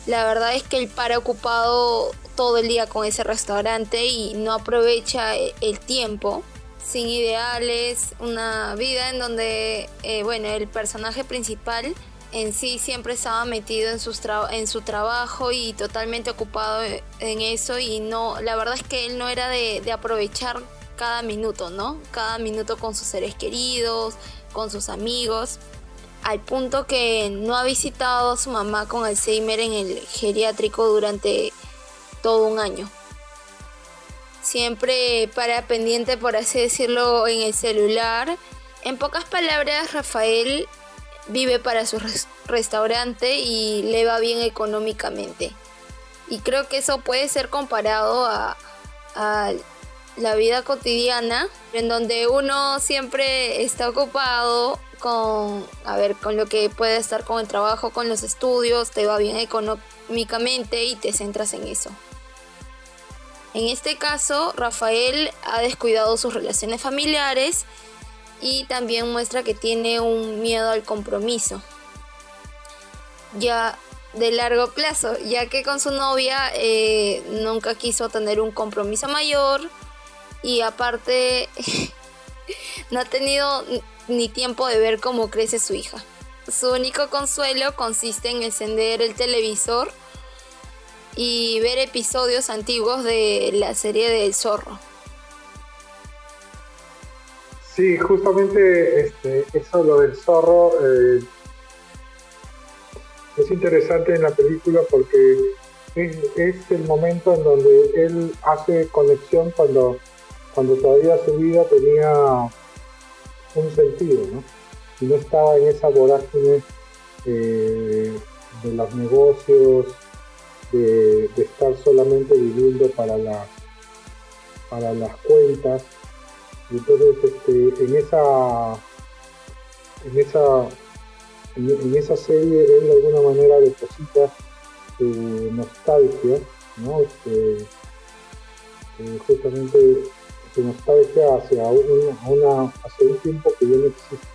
La verdad es que él para ocupado todo el día con ese restaurante y no aprovecha el tiempo sin ideales, una vida en donde, eh, bueno, el personaje principal en sí siempre estaba metido en, en su trabajo y totalmente ocupado en eso y no, la verdad es que él no era de, de aprovechar cada minuto, ¿no? Cada minuto con sus seres queridos, con sus amigos, al punto que no ha visitado a su mamá con Alzheimer en el geriátrico durante todo un año. Siempre para pendiente, por así decirlo, en el celular. En pocas palabras, Rafael vive para su restaurante y le va bien económicamente. Y creo que eso puede ser comparado a, la vida cotidiana, en donde uno siempre está ocupado con, a ver, con lo que puede estar con el trabajo, con los estudios, te va bien económicamente y te centras en eso. En este caso, Rafael ha descuidado sus relaciones familiares y también muestra que tiene un miedo al compromiso. Ya de largo plazo, ya que con su novia eh, nunca quiso tener un compromiso mayor y aparte <laughs> no ha tenido ni tiempo de ver cómo crece su hija. Su único consuelo consiste en encender el televisor y ver episodios antiguos de la serie del zorro. Sí, justamente este, eso lo del zorro eh, es interesante en la película porque es, el momento en donde él hace conexión cuando, cuando todavía su vida tenía un sentido, ¿no? Y no estaba en esa vorágine eh, de los negocios, de, estar solamente viviendo para para las cuentas. Entonces este, en esa en esa en, esa serie él de alguna manera deposita su nostalgia, ¿no? Este, eh, justamente su nostalgia hacia, una, hacia un tiempo que ya no existe.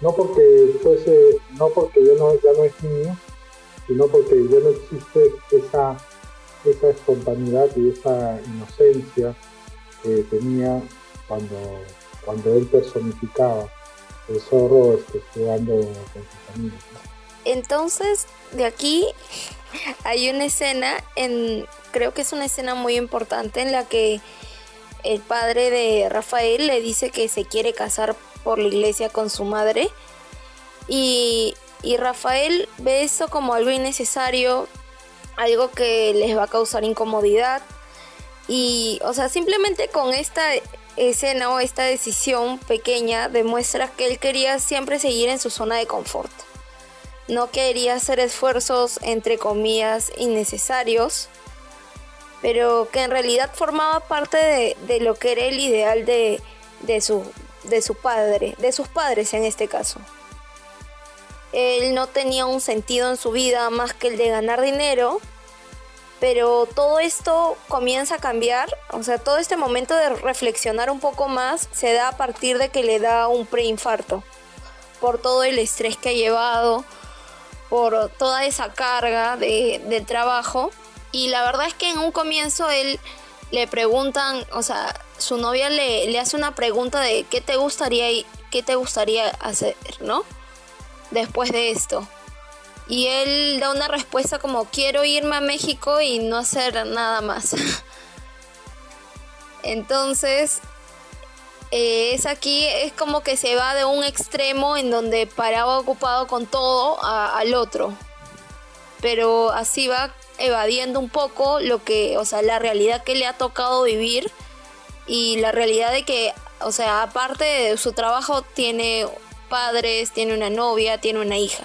No porque fuese, no porque ya no, ya no es niño, sino porque ya no existe esa, esa espontaneidad y esa inocencia que tenía cuando, cuando él personificaba el zorro este, jugando con sus amigos. Entonces, de aquí hay una escena, en, creo que es una escena muy importante en la que el padre de Rafael le dice que se quiere casar por la iglesia con su madre y, y Rafael ve eso como algo innecesario, algo que les va a causar incomodidad y, o sea, simplemente con esta escena o esta decisión pequeña demuestra que él quería siempre seguir en su zona de confort. No quería hacer esfuerzos, entre comillas, innecesarios, pero que en realidad formaba parte de, lo que era el ideal de, su, de su padre, de sus padres en este caso. Él no tenía un sentido en su vida más que el de ganar dinero pero todo esto comienza a cambiar, o sea, todo este momento de reflexionar un poco más se da a partir de que le da un preinfarto, por todo el estrés que ha llevado, por toda esa carga de, trabajo, y la verdad es que en un comienzo él le preguntan, o sea, su novia le, le hace una pregunta de qué te gustaría qué te gustaría hacer, ¿no? Después de esto. Y él da una respuesta como quiero irme a México y no hacer nada más. <laughs> Entonces, eh, es aquí, es como que se va de un extremo en donde paraba ocupado con todo al otro. Pero así va evadiendo un poco lo que, o sea, la realidad que le ha tocado vivir y la realidad de que, o sea, aparte de su trabajo, tiene padres, tiene una novia, tiene una hija.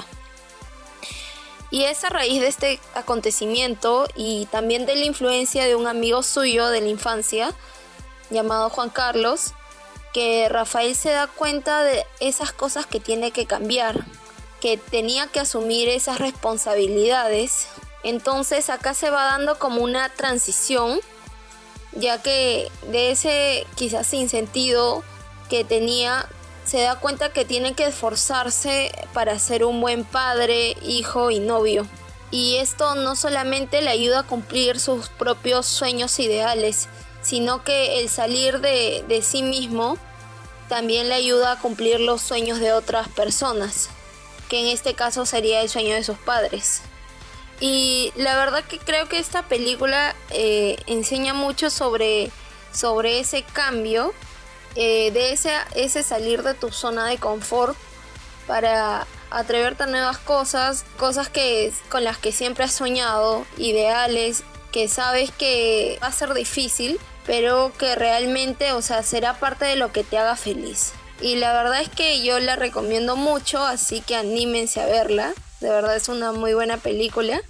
Y es a raíz de este acontecimiento y también de la influencia de un amigo suyo de la infancia, llamado Juan Carlos, que Rafael se da cuenta de esas cosas que tiene que cambiar, que tenía que asumir esas responsabilidades. Entonces acá se va dando como una transición, ya que de ese quizás sin sentido que tenía se da cuenta que tiene que esforzarse para ser un buen padre, hijo y novio. Y esto no solamente le ayuda a cumplir sus propios sueños ideales, sino que el salir de, sí mismo también le ayuda a cumplir los sueños de otras personas, que en este caso sería el sueño de sus padres. Y la verdad que creo que esta película eh, enseña mucho sobre, sobre ese cambio eh, de ese, ese salir de tu zona de confort para atreverte a nuevas cosas, cosas que, con las que siempre has soñado, ideales, que sabes que va a ser difícil, pero que realmente, o sea, será parte de lo que te haga feliz. Y la verdad es que yo la recomiendo mucho, así que anímense a verla. De verdad es una muy buena película.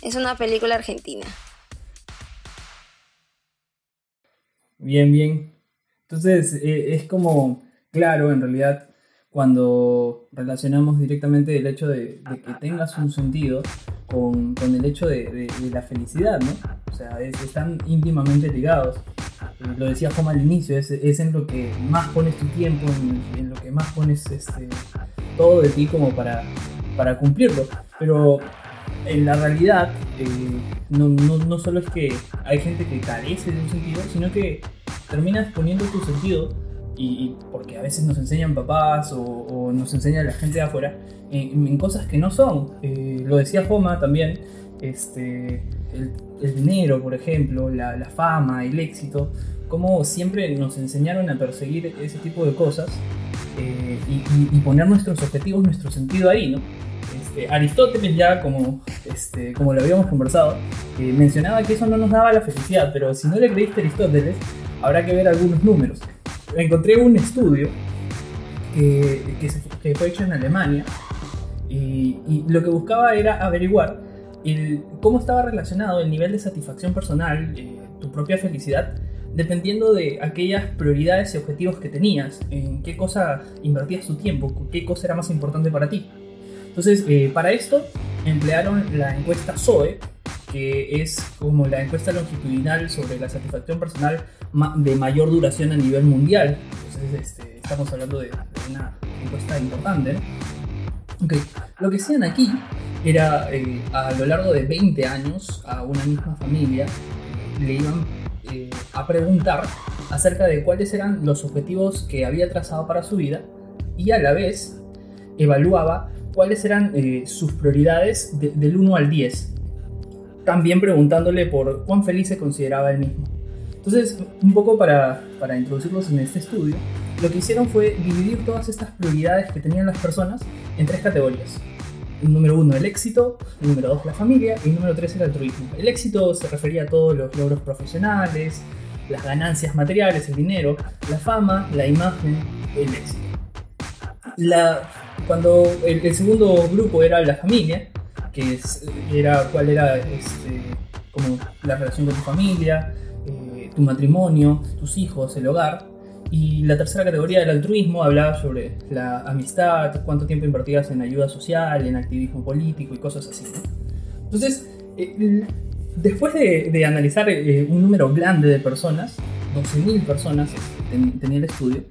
Es una película argentina. Bien, bien. Entonces, eh, es como, claro, en realidad, cuando relacionamos directamente el hecho de, que tengas un sentido con, el hecho de, la felicidad, ¿no? O sea, están íntimamente ligados. lo decía Joma al inicio, es, es, en lo que más pones tu tiempo, en, en lo que más pones este, todo de ti como para, para cumplirlo. Pero en la realidad, eh, no, no, no, solo es que hay gente que carece de un sentido, sino que terminas poniendo tu sentido, y, porque a veces nos enseñan papás o, nos enseña la gente de afuera, en, cosas que no son. Eh, lo decía Joma también, este, el, dinero, por ejemplo, la, la, fama, el éxito, como siempre nos enseñaron a perseguir ese tipo de cosas eh, y, y, poner nuestros objetivos, nuestro sentido ahí, ¿no? Este, Aristóteles ya, como, este, como lo habíamos conversado, eh, mencionaba que eso no nos daba la felicidad, pero si no le creíste a Aristóteles, habrá que ver algunos números. Encontré un estudio que, que, fue hecho en Alemania y, lo que buscaba era averiguar cómo estaba relacionado el nivel de satisfacción personal, eh, tu propia felicidad, dependiendo de aquellas prioridades y objetivos que tenías, en qué cosa invertías tu tiempo, qué cosa era más importante para ti. Entonces, eh, para esto emplearon la encuesta SOE, que es como la encuesta longitudinal sobre la satisfacción personal de mayor duración a nivel mundial. Entonces, este, estamos hablando de, una encuesta importante. Okay. Lo que hacían aquí era eh, a lo largo de 20 años a una misma familia le iban eh, a preguntar acerca de cuáles eran los objetivos que había trazado para su vida y a la vez evaluaba cuáles eran eh, sus prioridades del 1 al 10. También preguntándole por cuán feliz se consideraba él mismo. Entonces, un poco para, para introducirlos en este estudio, lo que hicieron fue dividir todas estas prioridades que tenían las personas en tres categorías. El número uno, el éxito, el número dos, la familia, y el número tres, el altruismo. El éxito se refería a todos los logros profesionales, las ganancias materiales, el dinero, la fama, la imagen, el éxito. La cuando el, segundo grupo era la familia, que era cuál era este, como la relación con tu familia, eh, tu matrimonio, tus hijos, el hogar. Y la tercera categoría del altruismo hablaba sobre la amistad, cuánto tiempo invertías en ayuda social, en activismo político y cosas así. Entonces, eh, después de, analizar eh, un número grande de personas, 12.000 personas tenía el estudio,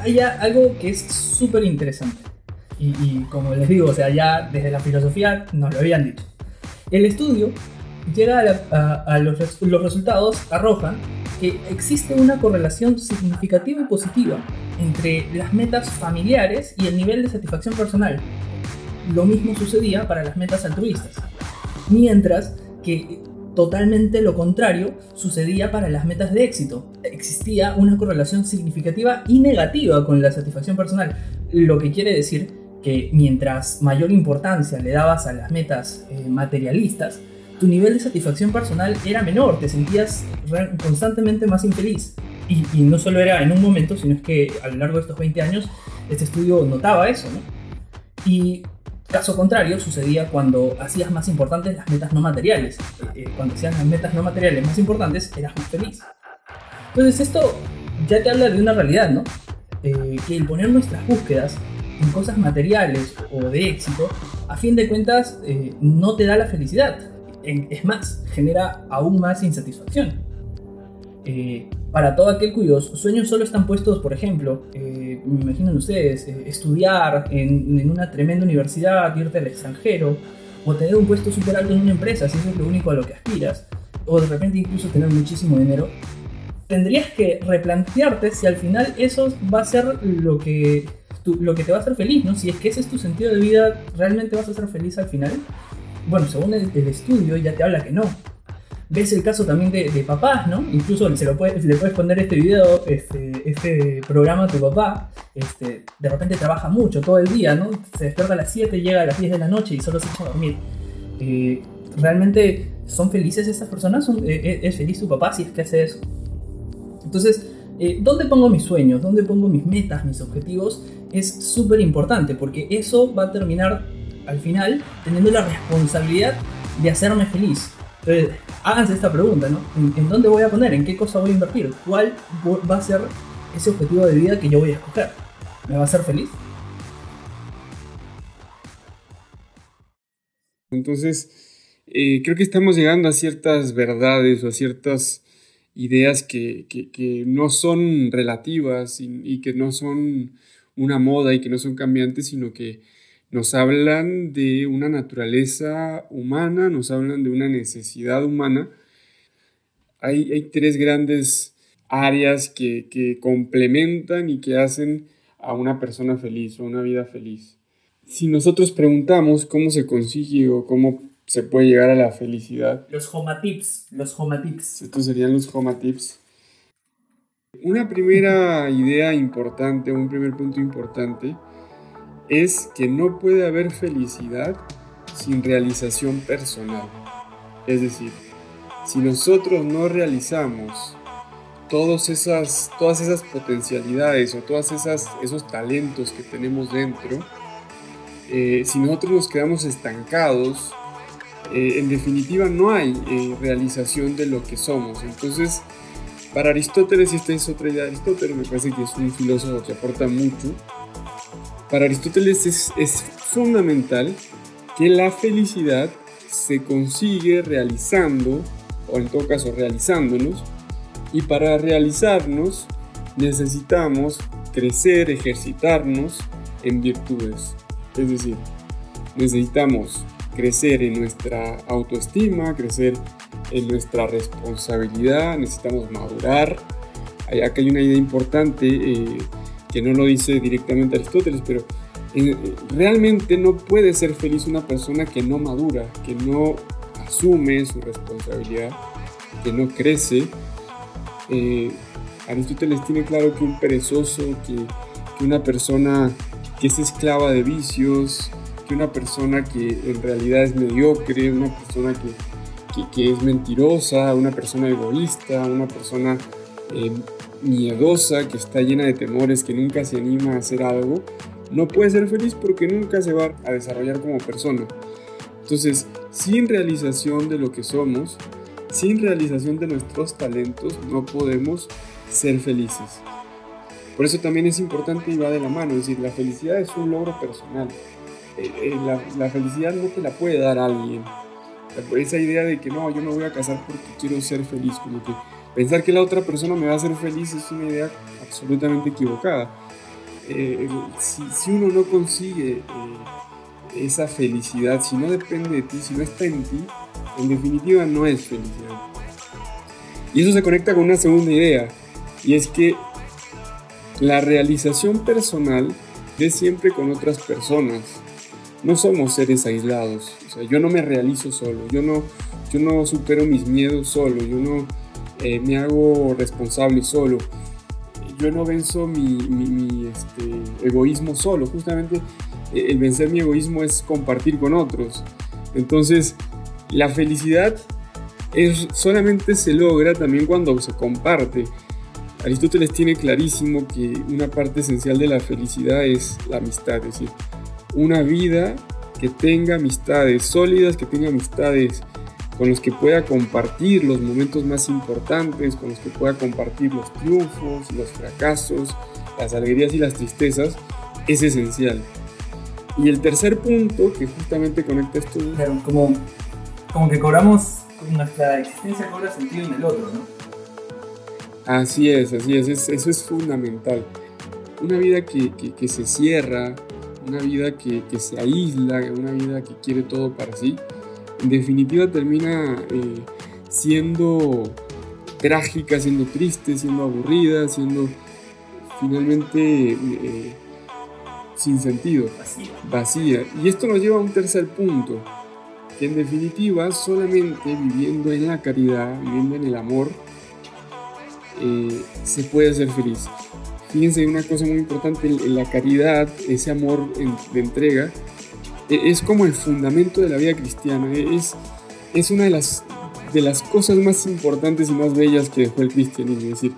hay algo que es súper interesante. Y, como les digo, o sea, ya desde la filosofía nos lo habían dicho. El estudio llega a, los, los, resultados, arrojan que existe una correlación significativa y positiva entre las metas familiares y el nivel de satisfacción personal. Lo mismo sucedía para las metas altruistas. Mientras que Totalmente lo contrario sucedía para las metas de éxito. Existía una correlación significativa y negativa con la satisfacción personal, lo que quiere decir que mientras mayor importancia le dabas a las metas eh, materialistas, tu nivel de satisfacción personal era menor, te sentías constantemente más infeliz. Y, no solo era en un momento, sino es que a lo largo de estos 20 años este estudio notaba eso. Y Caso contrario sucedía cuando hacías más importantes las metas no materiales. Eh, eh, cuando hacías las metas no materiales más importantes, eras más feliz. Entonces esto ya te habla de una realidad, ¿no? Eh, que el poner nuestras búsquedas en cosas materiales o de éxito, a fin de cuentas, no te da la felicidad. Es más, genera aún más insatisfacción. Eh, para todo aquel cuyos sueños solo están puestos, por ejemplo, eh, me imaginen ustedes, eh, estudiar en, una tremenda universidad, irte al extranjero, o tener un puesto súper alto en una empresa, si eso es lo único a lo que aspiras, o de repente incluso tener muchísimo dinero, tendrías que replantearte si al final eso va a ser lo que, lo que te va a hacer feliz, ¿no? Si es que ese es tu sentido de vida, ¿realmente vas a ser feliz al final? Bueno, según el estudio ya te habla que no ves el caso también de, papás, ¿no? Incluso se lo puedes, le puedes poner este video, este, este programa a tu papá, este, de repente trabaja mucho todo el día, ¿no? Se despierta a las 7, llega a las 10 de la noche y solo se echa a dormir. Eh, ¿Realmente son felices esas personas? Eh, eh, ¿Es feliz tu papá si es que hace eso? Entonces, ¿dónde pongo mis sueños? ¿Dónde pongo mis metas, mis objetivos? Es súper importante porque eso va a terminar al final teniendo la responsabilidad de hacerme feliz. Entonces, háganse esta pregunta, ¿no? ¿En, dónde voy a poner? ¿En qué cosa voy a invertir? ¿Cuál va a ser ese objetivo de vida que yo voy a escoger? ¿Me va a hacer feliz? Entonces, eh, creo que estamos llegando a ciertas verdades o a ciertas ideas que, no son relativas y, que no son una moda y que no son cambiantes, sino que nos hablan de una naturaleza humana, nos hablan de una necesidad humana. Hay, hay tres grandes áreas que, que, complementan y que hacen a una persona feliz o una vida feliz. Si nosotros preguntamos cómo se consigue o cómo se puede llegar a la felicidad. Los homatips, los homatips. Estos serían los homatips. Una primera idea importante, un primer punto importante, es que no puede haber felicidad sin realización personal. Es decir, si nosotros no realizamos todas esas, todas esas potencialidades o todos esos talentos que tenemos dentro, eh, si nosotros nos quedamos estancados eh, en definitiva no hay eh, realización de lo que somos. Entonces, para Aristóteles, esta es otra idea de Aristóteles, me parece que es un filósofo que aporta mucho, para Aristóteles es, es fundamental que la felicidad se consigue realizando, o en todo caso realizándonos, y para realizarnos necesitamos crecer, ejercitarnos en virtudes. Es decir, necesitamos crecer en nuestra autoestima, crecer en nuestra responsabilidad, necesitamos madurar. Acá hay una idea importante eh, que no lo dice directamente Aristóteles, pero eh, realmente no puede ser feliz una persona que no madura, que no asume su responsabilidad, que no crece. Eh, Aristóteles tiene claro que un perezoso, que, que una persona que es esclava de vicios, que una persona que en realidad es mediocre, una persona que, que, es mentirosa, una persona egoísta, una persona eh, miedosa, que está llena de temores, que nunca se anima a hacer algo, no puede ser feliz porque nunca se va a desarrollar como persona. Entonces, sin realización de lo que somos, sin realización de nuestros talentos, no podemos ser felices. Por eso también es importante y va de la mano, es decir, la felicidad es un logro personal. Eh, eh, la, felicidad no te la puede dar alguien. Esa idea de que no, yo me voy a casar porque quiero ser feliz, como que pensar que la otra persona me va a hacer feliz es una idea absolutamente equivocada. Eh, si, uno no consigue esa felicidad, si no depende de ti, si no está en ti, en definitiva no es felicidad. Y eso se conecta con una segunda idea, y es que la realización personal es siempre con otras personas no somos seres aislados. Yo no me realizo solo, yo no, yo no supero mis miedos solo, yo no eh, me hago responsable solo, yo no venzo mi, este, egoísmo solo. Justamente eh, el vencer mi egoísmo es compartir con otros. Entonces, la felicidad solamente se logra también cuando se comparte. Aristóteles tiene clarísimo que una parte esencial de la felicidad es la amistad, es decir, una vida que tenga amistades sólidas, que tenga amistades con los que pueda compartir los momentos más importantes, con los que pueda compartir los triunfos, los fracasos, las alegrías y las tristezas, es esencial. Y el tercer punto que justamente conecta esto... Claro, como, como que cobramos, nuestra existencia cobra sentido en el otro, ¿no? Así es, así es, eso es fundamental. Una vida que, que se cierra, una vida que, se aísla, una vida que quiere todo para sí, en definitiva termina eh, siendo trágica, siendo triste, siendo aburrida, siendo finalmente eh, sin sentido, vacía. Y esto nos lleva a un tercer punto, que en definitiva solamente viviendo en la caridad, viviendo en el amor, eh, se puede ser feliz. Fíjense, una cosa muy importante, la caridad, ese amor de entrega, e, es como el fundamento de la vida cristiana, e, es, es una de las, de las cosas más importantes y más bellas que dejó el cristianismo, es decir,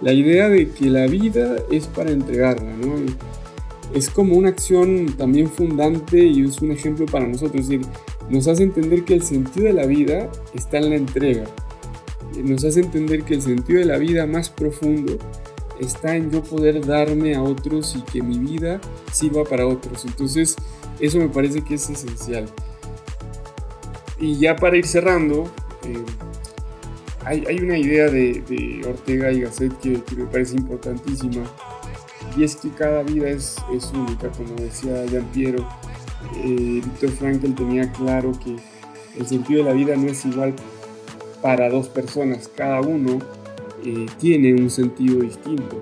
la idea de que la vida es para entregarla, ¿no? Es como una acción también fundante y es un ejemplo para nosotros, es decir, nos hace entender que el sentido de la vida está en la entrega, nos hace entender que el sentido de la vida más profundo está en yo poder darme a otros y que mi vida sirva para otros. Entonces, eso me parece que es esencial. Y ya para ir cerrando, eh, hay, hay, una idea de, Ortega y Gasset que, que, me parece importantísima y es que cada vida es, es única, como decía Jean Piero. Eh, Víctor Frankl tenía claro que el sentido de la vida no es igual para dos personas, cada uno eh, tiene un sentido distinto.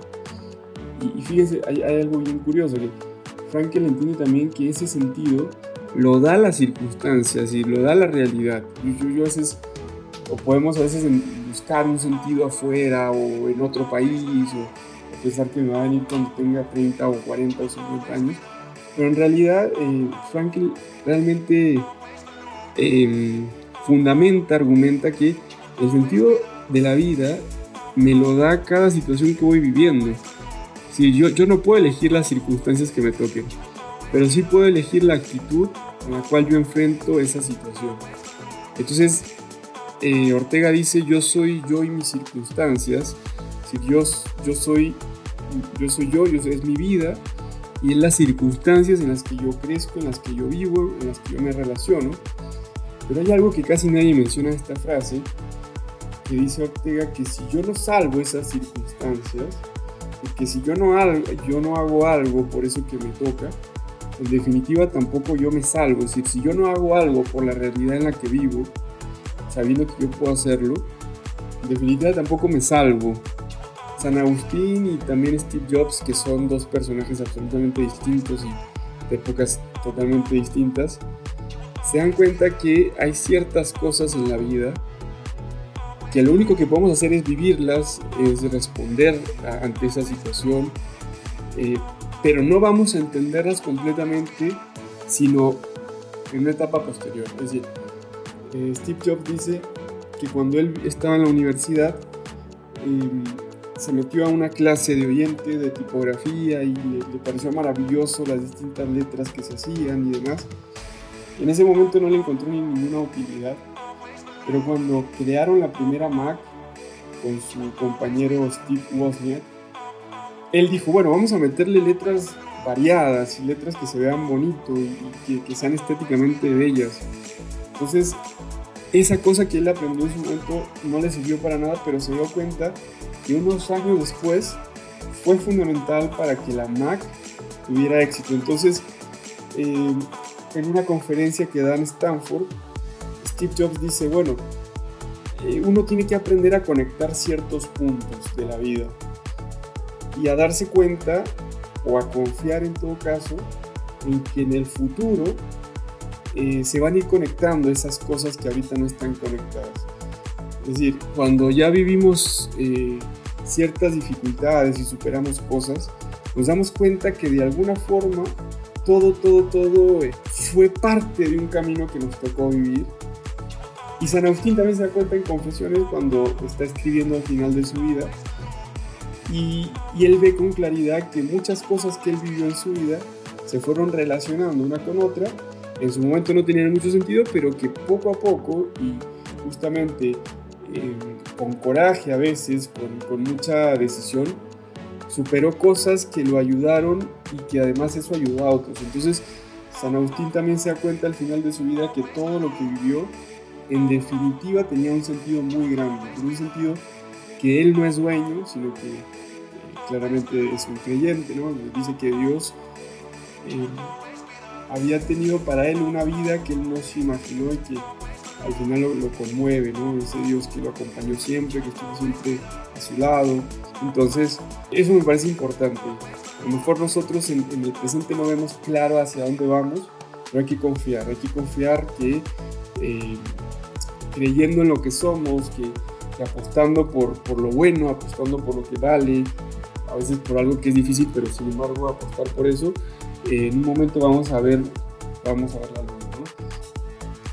Y, y fíjense, hay, hay, algo bien curioso, que Frankl entiende también que ese sentido lo da las circunstancias y lo da la realidad. Yo, yo, yo a veces, o podemos a veces buscar un sentido afuera o en otro país, o, o pensar que me va a venir cuando tenga 30 o 40 o 50 años, pero en realidad eh, Frankl realmente eh, fundamenta, argumenta que el sentido de la vida me lo da cada situación que voy viviendo. Si yo, yo no puedo elegir las circunstancias que me toquen, pero sí puedo elegir la actitud con la cual yo enfrento esa situación. Entonces, eh, Ortega dice, yo soy yo y mis circunstancias. Si Dios, yo soy yo, soy yo, yo es mi vida y en las circunstancias en las que yo crezco, en las que yo vivo, en las que yo me relaciono. Pero hay algo que casi nadie menciona en esta frase, que dice Ortega que si yo no salvo esas circunstancias, que si yo no, yo no hago algo por eso que me toca, en definitiva tampoco yo me salvo. Es decir, si yo no hago algo por la realidad en la que vivo, sabiendo que yo puedo hacerlo, en definitiva tampoco me salvo. San Agustín y también Steve Jobs, que son dos personajes absolutamente distintos y de épocas totalmente distintas, se dan cuenta que hay ciertas cosas en la vida que lo único que podemos hacer es vivirlas, es responder a, ante esa situación, eh, pero no vamos a entenderlas completamente, sino en una etapa posterior. Es decir, eh, Steve Jobs dice que cuando él estaba en la universidad, eh, se metió a una clase de oyente de tipografía y le, le, pareció maravilloso las distintas letras que se hacían y demás. En ese momento no le encontró ni ninguna utilidad, pero cuando crearon la primera Mac con su compañero Steve Wozniak, él dijo, bueno, vamos a meterle letras variadas y letras que se vean bonito y, que, que sean estéticamente bellas. Entonces, esa cosa que él aprendió en su momento no le sirvió para nada, pero se dio cuenta que unos años después fue fundamental para que la Mac tuviera éxito. Entonces, eh, en una conferencia que da en Stanford, Steve Jobs dice, bueno, eh, uno tiene que aprender a conectar ciertos puntos de la vida y a darse cuenta o a confiar en todo caso en que en el futuro eh, se van a ir conectando esas cosas que ahorita no están conectadas. Es decir, cuando ya vivimos eh, ciertas dificultades y superamos cosas, nos damos cuenta que de alguna forma todo, todo, todo fue parte de un camino que nos tocó vivir. Y San Agustín también se da cuenta en Confesiones cuando está escribiendo al final de su vida. Y, él ve con claridad que muchas cosas que él vivió en su vida se fueron relacionando una con otra. En su momento no tenían mucho sentido, pero que poco a poco y justamente eh, con coraje a veces, con, con, mucha decisión, superó cosas que lo ayudaron y que además eso ayudó a otros. Entonces, San Agustín también se da cuenta al final de su vida que todo lo que vivió, en definitiva, tenía un sentido muy grande, un sentido que él no es dueño, sino que claramente es un creyente, ¿no? Dice que Dios eh, había tenido para él una vida que él no se imaginó y que al final lo, lo, conmueve, ¿no? Ese Dios que lo acompañó siempre, que estuvo siempre a su lado. Entonces, eso me parece importante. A lo mejor nosotros en, en el presente no vemos claro hacia dónde vamos, pero hay que confiar, hay que confiar que eh, creyendo en lo que somos, que, que apostando por, por, lo bueno, apostando por lo que vale, a veces por algo que es difícil, pero sin embargo apostar por eso, eh, en un momento vamos a ver, vamos a ver la luz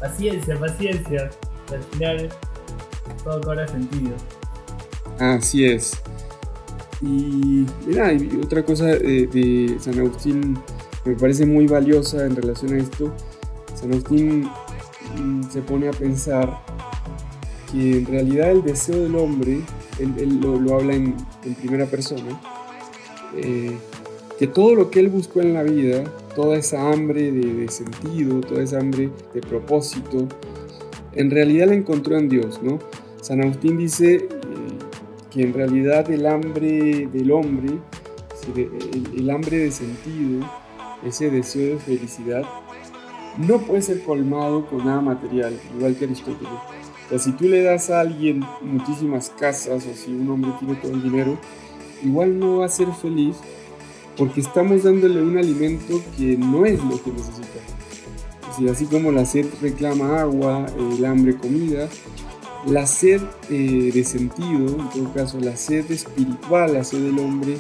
paciencia, paciencia. Al final todo cobra sentido. Así es. Y mira, y otra cosa de, de, San Agustín me parece muy valiosa en relación a esto. San Agustín se pone a pensar que en realidad el deseo del hombre, él, lo, habla en, primera persona, eh, que todo lo que él buscó en la vida, toda esa hambre de, de, sentido, toda esa hambre de propósito, en realidad la encontró en Dios, ¿no? San Agustín dice eh, que en realidad el hambre del hombre, el, el hambre de sentido, ese deseo de felicidad, no puede ser colmado con nada material, igual que Aristóteles. O si tú le das a alguien muchísimas casas o si un hombre tiene todo el dinero, igual no va a ser feliz porque estamos dándole un alimento que no es lo que necesita. así como la sed reclama agua, el hambre comida, la sed eh, de sentido, en todo caso la sed espiritual, la sed del hombre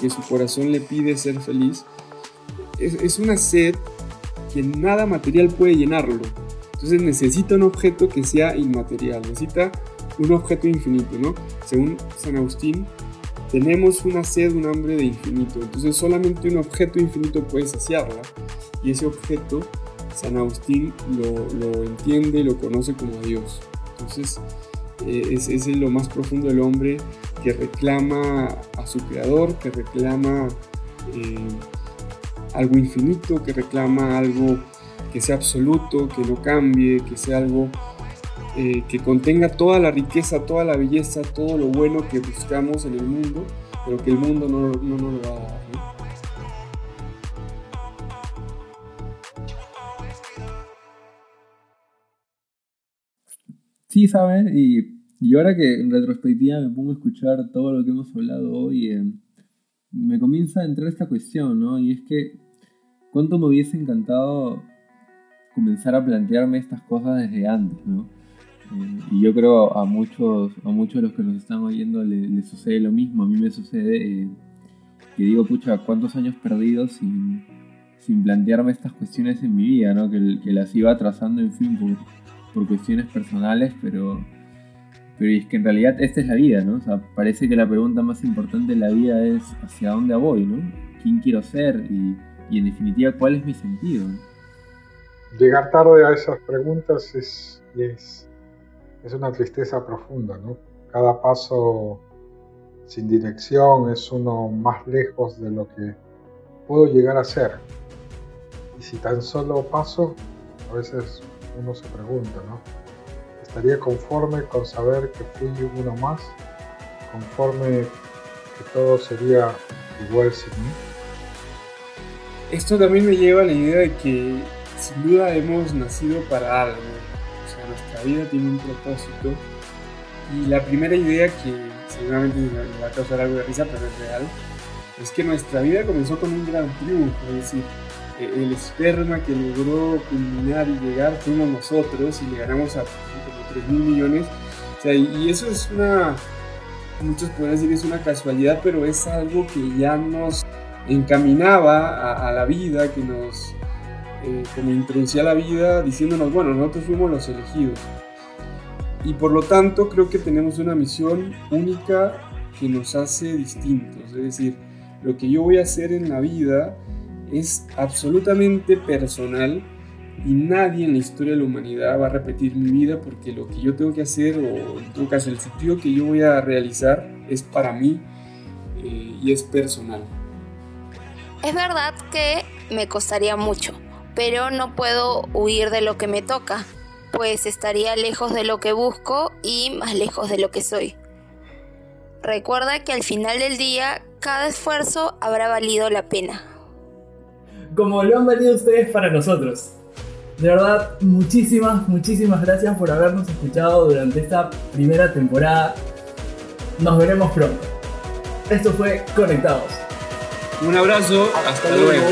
que, su corazón le pide ser feliz, es una sed que nada material puede llenarlo. Entonces necesita un objeto que sea inmaterial, necesita un objeto infinito, ¿no? Según San Agustín, tenemos una sed, un hambre de infinito. Entonces solamente un objeto infinito puede saciarla. Y ese objeto, San Agustín lo, lo entiende, lo conoce como Dios. Entonces eh, es, es lo más profundo del hombre que reclama a su creador, que reclama... Eh, algo infinito, que reclama algo que sea absoluto, que no cambie, que sea algo eh, que contenga toda la riqueza, toda la belleza, todo lo bueno que buscamos en el mundo, pero que el mundo no, no, no lo va a dar. Sí, ¿sabes? Y, y, ahora que en retrospectiva me pongo a escuchar todo lo que hemos hablado hoy, eh, me comienza a entrar esta cuestión, ¿no? Y es que cuánto me hubiese encantado comenzar a plantearme estas cosas desde antes, ¿no? Eh, y yo creo a muchos, a muchos de los que nos están oyendo les, sucede lo mismo. A mí me sucede eh, que digo, pucha, cuántos años perdidos sin, sin plantearme estas cuestiones en mi vida, ¿no? Que, que las iba trazando, en fin, por, por cuestiones personales, pero, pero es que en realidad esta es la vida, ¿no? O sea, parece que la pregunta más importante de la vida es hacia dónde voy, ¿no? ¿Quién quiero ser? Y, y en definitiva cuál es mi sentido. Llegar tarde a esas preguntas es, es, es una tristeza profunda, ¿no? Cada paso sin dirección es uno más lejos de lo que puedo llegar a ser. Y si tan solo paso, a veces uno se pregunta, ¿no? ¿Estaría conforme con saber que fui uno más? ¿Conforme que todo sería igual sin mí? esto también me lleva a la idea de que sin duda hemos nacido para algo. O sea, nuestra vida tiene un propósito. Y la primera idea que seguramente me va a causar algo de risa, pero es real, es que nuestra vida comenzó con un gran triunfo. Es decir, e-, el esperma que logró culminar y llegar fuimos nosotros y le ganamos a como 3 mil millones. O sea, y eso es una, muchos pueden decir es una casualidad, pero es algo que ya nos encaminaba a, la vida, que nos eh, como introducía la vida diciéndonos, bueno, nosotros fuimos los elegidos. Y por lo tanto creo que tenemos una misión única que nos hace distintos. Es decir, lo que yo voy a hacer en la vida es absolutamente personal y nadie en la historia de la humanidad va a repetir mi vida porque lo que yo tengo que hacer o en todo caso el sentido que yo voy a realizar es para mí eh, y es personal. Es verdad que me costaría mucho, pero no puedo huir de lo que me toca, pues estaría lejos de lo que busco y más lejos de lo que soy. Recuerda que al final del día cada esfuerzo habrá valido la pena. Como lo han valido ustedes para nosotros. De verdad, muchísimas, muchísimas gracias por habernos escuchado durante esta primera temporada. Nos veremos pronto. Esto fue Conectados. Un abrazo, hasta, luego.